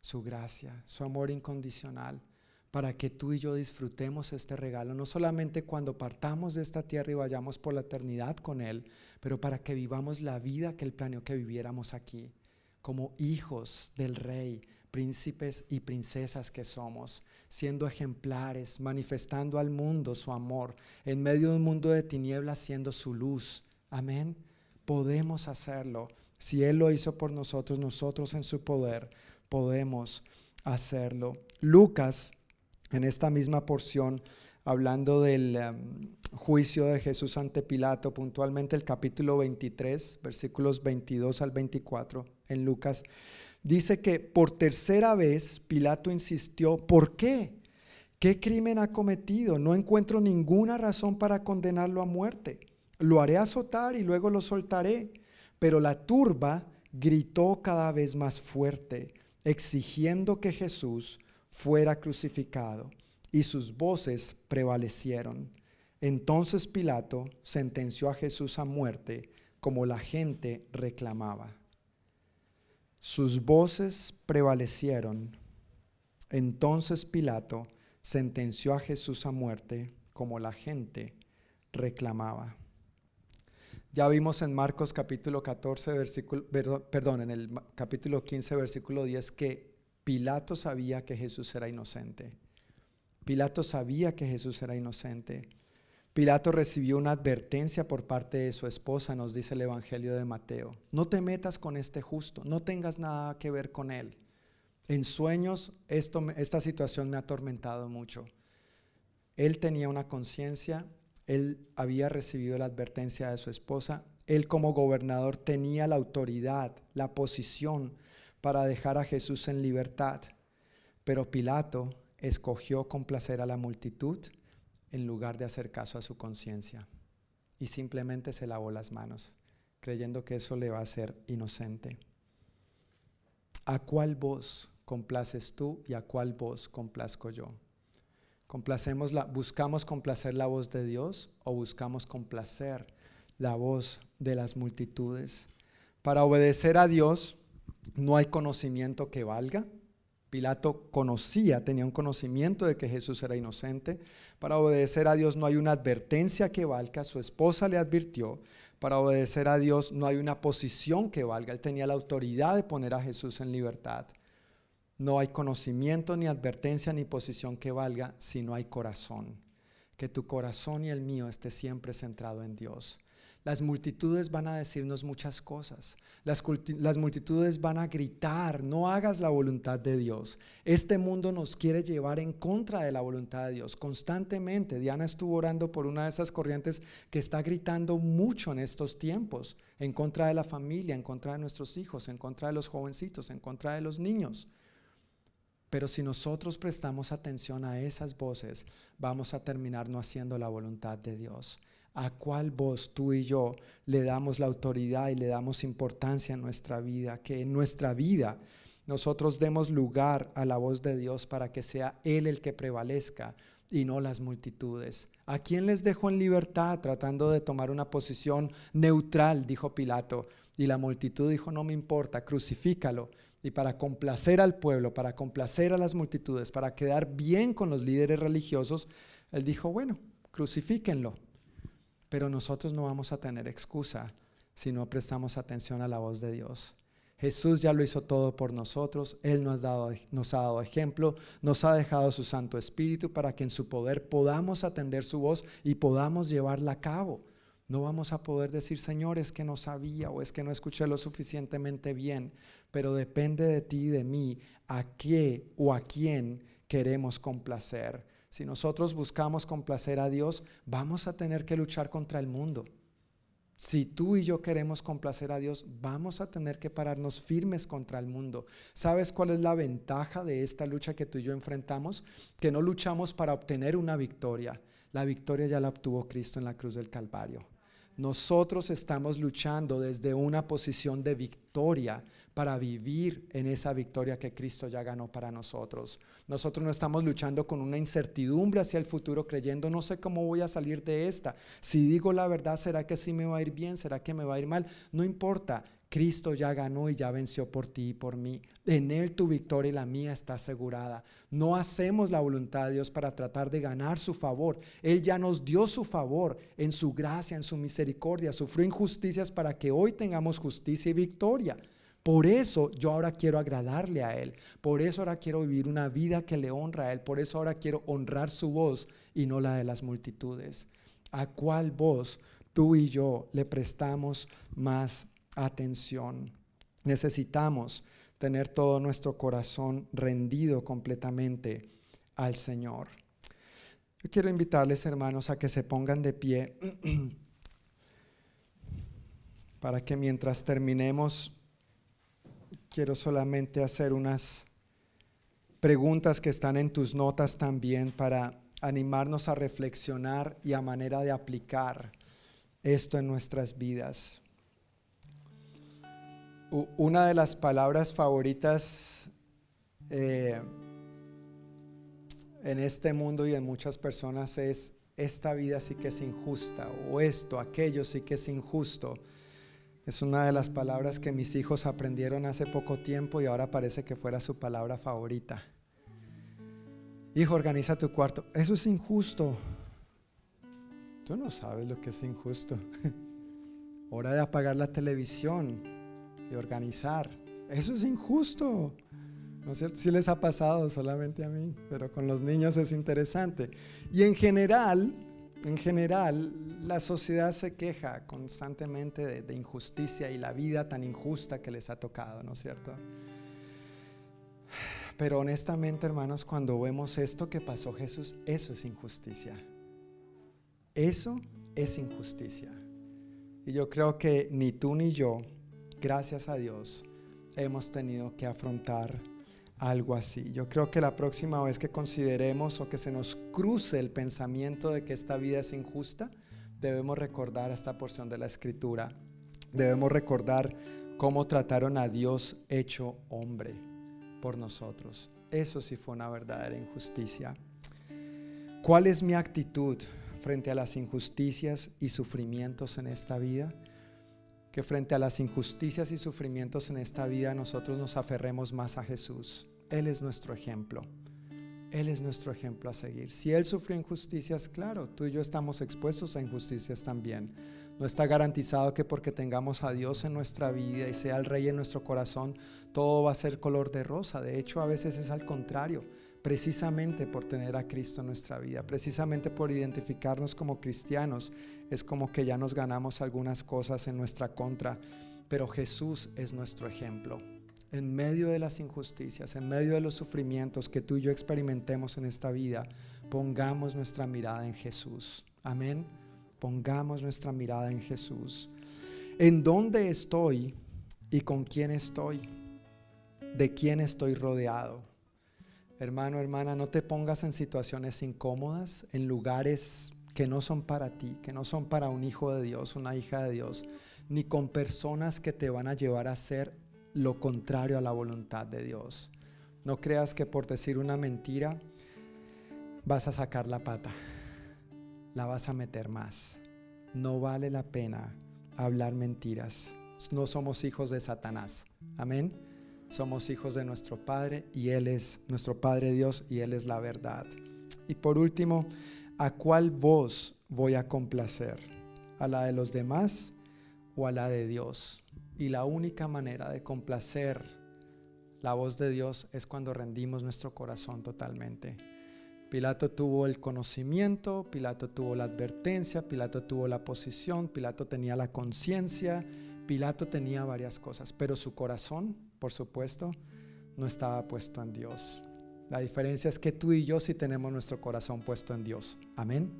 su gracia, su amor incondicional, para que tú y yo disfrutemos este regalo, no solamente cuando partamos de esta tierra y vayamos por la eternidad con Él, pero para que vivamos la vida que Él planeó que viviéramos aquí, como hijos del Rey, príncipes y princesas que somos, siendo ejemplares, manifestando al mundo su amor, en medio de un mundo de tinieblas siendo su luz. Amén. Podemos hacerlo. Si Él lo hizo por nosotros, nosotros en su poder podemos hacerlo. Lucas, en esta misma porción, hablando del em, juicio de Jesús ante Pilato, puntualmente el capítulo 23, versículos 22 al 24, en Lucas, dice que por tercera vez Pilato insistió, ¿por qué? ¿Qué crimen ha cometido? No encuentro ninguna razón para condenarlo a muerte. Lo haré azotar y luego lo soltaré. Pero la turba gritó cada vez más fuerte, exigiendo que Jesús fuera crucificado, y sus voces prevalecieron. Entonces Pilato sentenció a Jesús a muerte, como la gente reclamaba. Sus voces prevalecieron. Entonces Pilato sentenció a Jesús a muerte como la gente reclamaba. Ya vimos en Marcos capítulo 14, versículo, perdón, en el capítulo 15, versículo 10, que Pilato sabía que Jesús era inocente. Pilato sabía que Jesús era inocente. Pilato recibió una advertencia por parte de su esposa, nos dice el Evangelio de Mateo. No te metas con este justo, no tengas nada que ver con él. En sueños esta situación me ha atormentado mucho. Él tenía una conciencia, él había recibido la advertencia de su esposa, él como gobernador tenía la autoridad, la posición para dejar a Jesús en libertad, pero Pilato escogió complacer a la multitud en lugar de hacer caso a su conciencia. Y simplemente se lavó las manos, creyendo que eso le va a hacer inocente. ¿A cuál voz complaces tú y a cuál voz complazco yo? ¿Complacemos la, ¿Buscamos complacer la voz de Dios o buscamos complacer la voz de las multitudes? Para obedecer a Dios no hay conocimiento que valga, Pilato conocía, tenía un conocimiento de que Jesús era inocente. Para obedecer a Dios no hay una advertencia que valga. Su esposa le advirtió. Para obedecer a Dios no hay una posición que valga. Él tenía la autoridad de poner a Jesús en libertad. No hay conocimiento, ni advertencia, ni posición que valga si no hay corazón. Que tu corazón y el mío esté siempre centrado en Dios. Las multitudes van a decirnos muchas cosas. Las, las, multitudes van a gritar, no hagas la voluntad de Dios. Este mundo nos quiere llevar en contra de la voluntad de Dios constantemente. Diana estuvo orando por una de esas corrientes que está gritando mucho en estos tiempos, en contra de la familia, en contra de nuestros hijos, en contra de los jovencitos, en contra de los niños. Pero si nosotros prestamos atención a esas voces, vamos a terminar no haciendo la voluntad de Dios a cuál voz tú y yo le damos la autoridad y le damos importancia en nuestra vida, que en nuestra vida nosotros demos lugar a la voz de Dios para que sea Él el que prevalezca y no las multitudes. ¿A quién les dejo en libertad tratando de tomar una posición neutral? dijo Pilato. Y la multitud dijo, no me importa, crucifícalo. Y para complacer al pueblo, para complacer a las multitudes, para quedar bien con los líderes religiosos, él dijo, bueno, crucifíquenlo. Pero nosotros no vamos a tener excusa si no prestamos atención a la voz de Dios. Jesús ya lo hizo todo por nosotros, Él nos, ha dado, nos ha dado ejemplo, nos ha dejado su Santo Espíritu para que en su poder podamos atender su voz y podamos llevarla a cabo. No vamos a poder decir, Señor, es que no sabía o es que no escuché lo suficientemente bien, pero depende de ti y de mí a qué o a quién queremos complacer. Si nosotros buscamos complacer a Dios, vamos a tener que luchar contra el mundo. Si tú y yo queremos complacer a Dios, vamos a tener que pararnos firmes contra el mundo. ¿Sabes cuál es la ventaja de esta lucha que tú y yo enfrentamos? Que no luchamos para obtener una victoria. La victoria ya la obtuvo Cristo en la cruz del Calvario. Nosotros estamos luchando desde una posición de victoria para vivir en esa victoria que Cristo ya ganó para nosotros. Nosotros no estamos luchando con una incertidumbre hacia el futuro creyendo, no sé cómo voy a salir de esta. Si digo la verdad, ¿será que sí me va a ir bien? ¿Será que me va a ir mal? No importa. Cristo ya ganó y ya venció por ti y por mí. En Él tu victoria y la mía está asegurada. No hacemos la voluntad de Dios para tratar de ganar su favor. Él ya nos dio su favor en su gracia, en su misericordia. Sufrió injusticias para que hoy tengamos justicia y victoria. Por eso yo ahora quiero agradarle a Él. Por eso ahora quiero vivir una vida que le honra a Él. Por eso ahora quiero honrar su voz y no la de las multitudes. ¿A cuál voz tú y yo le prestamos más atención? Necesitamos tener todo nuestro corazón rendido completamente al Señor. Yo quiero invitarles, hermanos, a que se pongan de pie para que mientras terminemos quiero solamente hacer unas preguntas que están en tus notas también para animarnos a reflexionar y a manera de aplicar esto en nuestras vidas. Una de las palabras favoritas eh, en este mundo y en muchas personas es esta vida sí que es injusta o esto, aquello sí que es injusto. Es una de las palabras que mis hijos aprendieron hace poco tiempo y ahora parece que fuera su palabra favorita. Hijo, organiza tu cuarto. Eso es injusto. Tú no sabes lo que es injusto. Hora de apagar la televisión y organizar. Eso es injusto. ¿No es cierto? Sí les ha pasado solamente a mí, pero con los niños es interesante. Y en general, en general, la sociedad se queja constantemente de, injusticia y la vida tan injusta que les ha tocado, ¿no es cierto? Pero honestamente, hermanos, cuando vemos esto que pasó Jesús, eso es injusticia. Eso es injusticia. Y yo creo que ni tú ni yo, gracias a Dios, hemos tenido que afrontar algo así. Yo creo que la próxima vez que consideremos o que se nos cruce el pensamiento de que esta vida es injusta, debemos recordar esta porción de la escritura. Debemos recordar cómo trataron a Dios hecho hombre por nosotros. Eso sí fue una verdadera injusticia. ¿Cuál es mi actitud frente a las injusticias y sufrimientos en esta vida? Que frente a las injusticias y sufrimientos en esta vida nosotros nos aferremos más a Jesús. Él es nuestro ejemplo. Él es nuestro ejemplo a seguir. Si Él sufrió injusticias, claro, tú y yo estamos expuestos a injusticias también. No está garantizado que porque tengamos a Dios en nuestra vida y sea el Rey en nuestro corazón, todo va a ser color de rosa. De hecho, a veces es al contrario, precisamente por tener a Cristo en nuestra vida, precisamente por identificarnos como cristianos, es como que ya nos ganamos algunas cosas en nuestra contra, pero Jesús es nuestro ejemplo. En medio de las injusticias, en medio de los sufrimientos que tú y yo experimentemos en esta vida, pongamos nuestra mirada en Jesús. Amén. Pongamos nuestra mirada en Jesús. ¿En dónde estoy y con quién estoy? ¿De quién estoy rodeado? Hermano, hermana, no te pongas en situaciones incómodas, en lugares que no son para ti, que no son para un hijo de Dios, una hija de Dios, ni con personas que te van a llevar a hacer lo contrario a la voluntad de Dios. No creas que por decir una mentira vas a sacar la pata la vas a meter más. No vale la pena hablar mentiras. No somos hijos de Satanás. Amén. Somos hijos de nuestro Padre y Él es nuestro Padre Dios y Él es la verdad. Y por último, ¿a cuál voz voy a complacer? ¿A la de los demás o a la de Dios? Y la única manera de complacer la voz de Dios es cuando rendimos nuestro corazón totalmente. Pilato tuvo el conocimiento, Pilato tuvo la advertencia, Pilato tuvo la posición, Pilato tenía la conciencia, Pilato tenía varias cosas, pero su corazón, por supuesto, no estaba puesto en Dios. La diferencia es que tú y yo sí tenemos nuestro corazón puesto en Dios. Amén.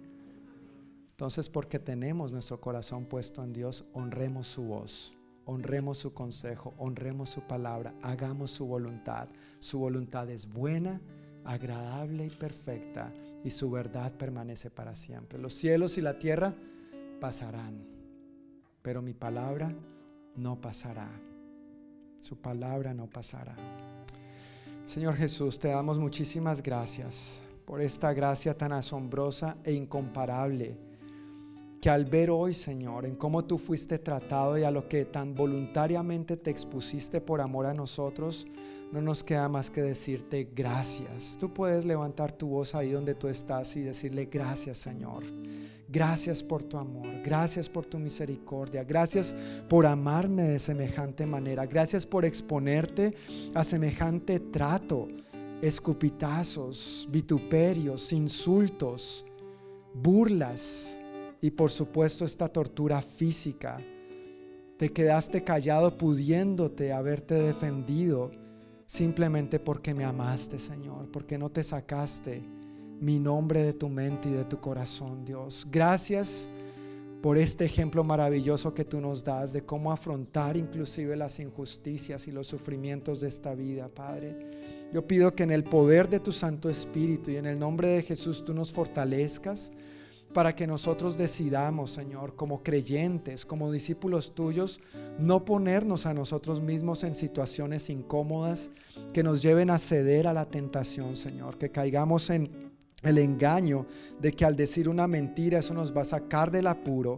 Entonces, porque tenemos nuestro corazón puesto en Dios, honremos su voz, honremos su consejo, honremos su palabra, hagamos su voluntad. Su voluntad es buena, agradable y perfecta, y su verdad permanece para siempre. Los cielos y la tierra pasarán, pero mi palabra no pasará. Su palabra no pasará. Señor Jesús, te damos muchísimas gracias por esta gracia tan asombrosa e incomparable que al ver hoy, Señor, en cómo tú fuiste tratado y a lo que tan voluntariamente te expusiste por amor a nosotros, no nos queda más que decirte gracias. Tú puedes levantar tu voz ahí donde tú estás y decirle gracias Señor. Gracias por tu amor, gracias por tu misericordia, gracias por amarme de semejante manera, gracias por exponerte a semejante trato, escupitazos, vituperios, insultos, burlas y por supuesto esta tortura física. Te quedaste callado pudiéndote haberte defendido simplemente porque me amaste, Señor, porque no te sacaste mi nombre de tu mente y de tu corazón, Dios. Gracias por este ejemplo maravilloso que tú nos das de cómo afrontar inclusive las injusticias y los sufrimientos de esta vida, Padre. Yo pido que en el poder de tu Santo Espíritu y en el nombre de Jesús tú nos fortalezcas para que nosotros decidamos, Señor, como creyentes, como discípulos tuyos, no ponernos a nosotros mismos en situaciones incómodas que nos lleven a ceder a la tentación, Señor, que caigamos en el engaño de que al decir una mentira eso nos va a sacar del apuro,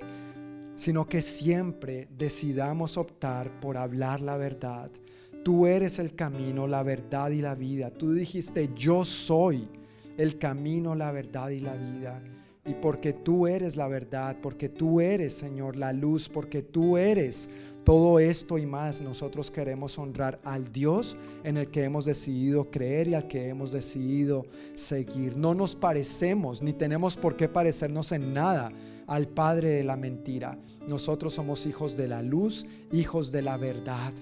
sino que siempre decidamos optar por hablar la verdad. Tú eres el camino, la verdad y la vida. Tú dijiste, yo soy el camino, la verdad y la vida. Y porque tú eres la verdad, porque tú eres, Señor, la luz, porque tú eres todo esto y más, nosotros queremos honrar al Dios en el que hemos decidido creer y al que hemos decidido seguir. No nos parecemos, ni tenemos por qué parecernos en nada al Padre de la mentira. Nosotros somos hijos de la luz, hijos de la verdad.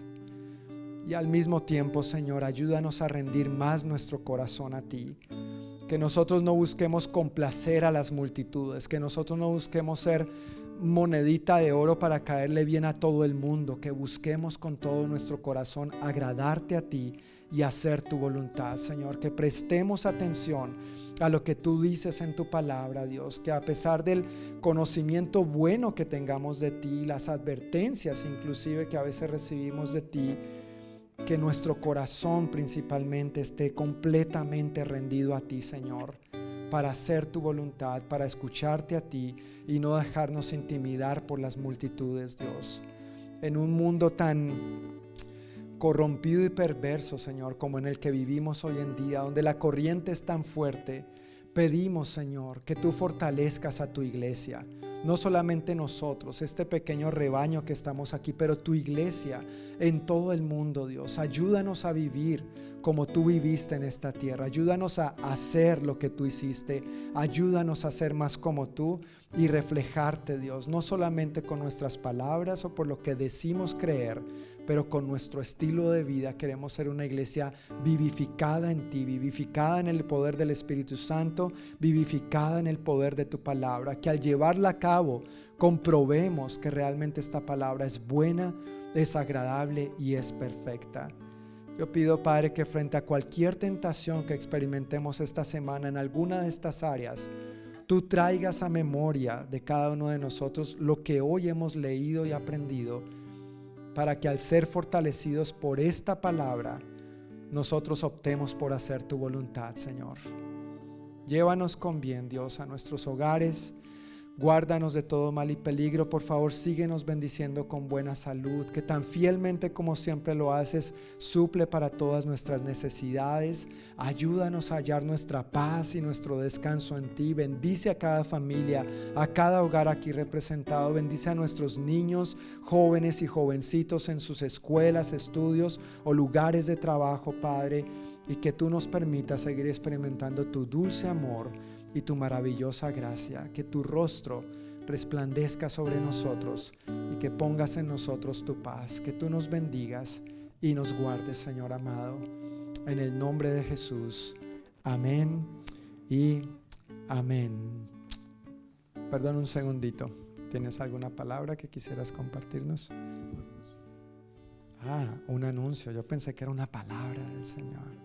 Y al mismo tiempo, Señor, ayúdanos a rendir más nuestro corazón a ti que nosotros no busquemos complacer a las multitudes, que nosotros no busquemos ser monedita de oro para caerle bien a todo el mundo, que busquemos con todo nuestro corazón agradarte a ti y hacer tu voluntad, Señor, que prestemos atención a lo que tú dices en tu palabra, Dios, que a pesar del conocimiento bueno que tengamos de ti, las advertencias inclusive que a veces recibimos de ti, que nuestro corazón principalmente esté completamente rendido a ti, Señor, para hacer tu voluntad, para escucharte a ti y no dejarnos intimidar por las multitudes, Dios. En un mundo tan corrompido y perverso, Señor, como en el que vivimos hoy en día, donde la corriente es tan fuerte, pedimos, Señor, que tú fortalezcas a tu iglesia no solamente nosotros, este pequeño rebaño que estamos aquí, pero tu iglesia en todo el mundo, Dios. Ayúdanos a vivir como tú viviste en esta tierra. Ayúdanos a hacer lo que tú hiciste. Ayúdanos a ser más como tú y reflejarte, Dios, no solamente con nuestras palabras o por lo que decimos creer, pero con nuestro estilo de vida queremos ser una iglesia vivificada en ti, vivificada en el poder del Espíritu Santo, vivificada en el poder de tu palabra, que al llevarla a cabo comprobemos que realmente esta palabra es buena, es agradable y es perfecta. Yo pido, Padre, que frente a cualquier tentación que experimentemos esta semana en alguna de estas áreas, tú traigas a memoria de cada uno de nosotros lo que hoy hemos leído y aprendido para que al ser fortalecidos por esta palabra, nosotros optemos por hacer tu voluntad, Señor. Llévanos con bien, Dios, a nuestros hogares Guárdanos de todo mal y peligro. Por favor, síguenos bendiciendo con buena salud, que tan fielmente como siempre lo haces, suple para todas nuestras necesidades. Ayúdanos a hallar nuestra paz y nuestro descanso en ti. Bendice a cada familia, a cada hogar aquí representado. Bendice a nuestros niños, jóvenes y jovencitos en sus escuelas, estudios o lugares de trabajo, Padre. Y que tú nos permitas seguir experimentando tu dulce amor y tu maravillosa gracia, que tu rostro resplandezca sobre nosotros y que pongas en nosotros tu paz, que tú nos bendigas y nos guardes, Señor amado. En el nombre de Jesús. Amén y amén. Perdón un segundito. ¿Tienes alguna palabra que quisieras compartirnos? Ah, un anuncio. Yo pensé que era una palabra del Señor.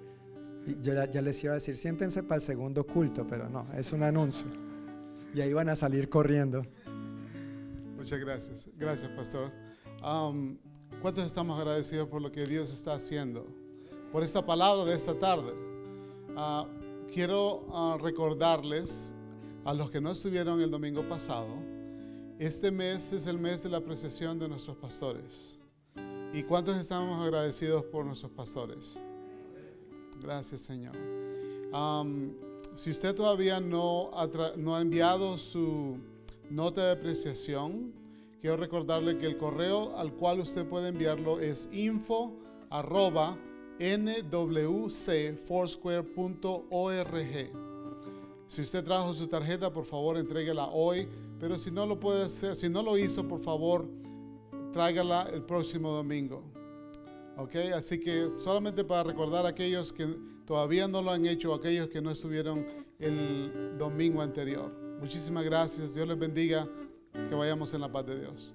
Yo ya, les iba a decir, siéntense para el segundo culto, pero no, es un anuncio. Y ahí van a salir corriendo. Muchas gracias. Gracias, pastor. ¿Cuántos estamos agradecidos por lo que Dios está haciendo? Por esta palabra de esta tarde. Ah, quiero ah, recordarles a los que no estuvieron el domingo pasado, este mes es el mes de la apreciación de nuestros pastores. ¿Y cuántos estamos agradecidos por nuestros pastores? Gracias, Señor. si usted todavía no ha, enviado su nota de apreciación, quiero recordarle que el correo al cual usted puede enviarlo es info nwcfoursquare.org. Si usted trajo su tarjeta, por favor, entréguela hoy. Pero si no lo puede hacer, si no lo hizo, por favor, tráigala el próximo domingo. ¿Ok? Así que solamente para recordar a aquellos que todavía no lo han hecho, aquellos que no estuvieron el domingo anterior. Muchísimas gracias. Dios les bendiga. Que vayamos en la paz de Dios.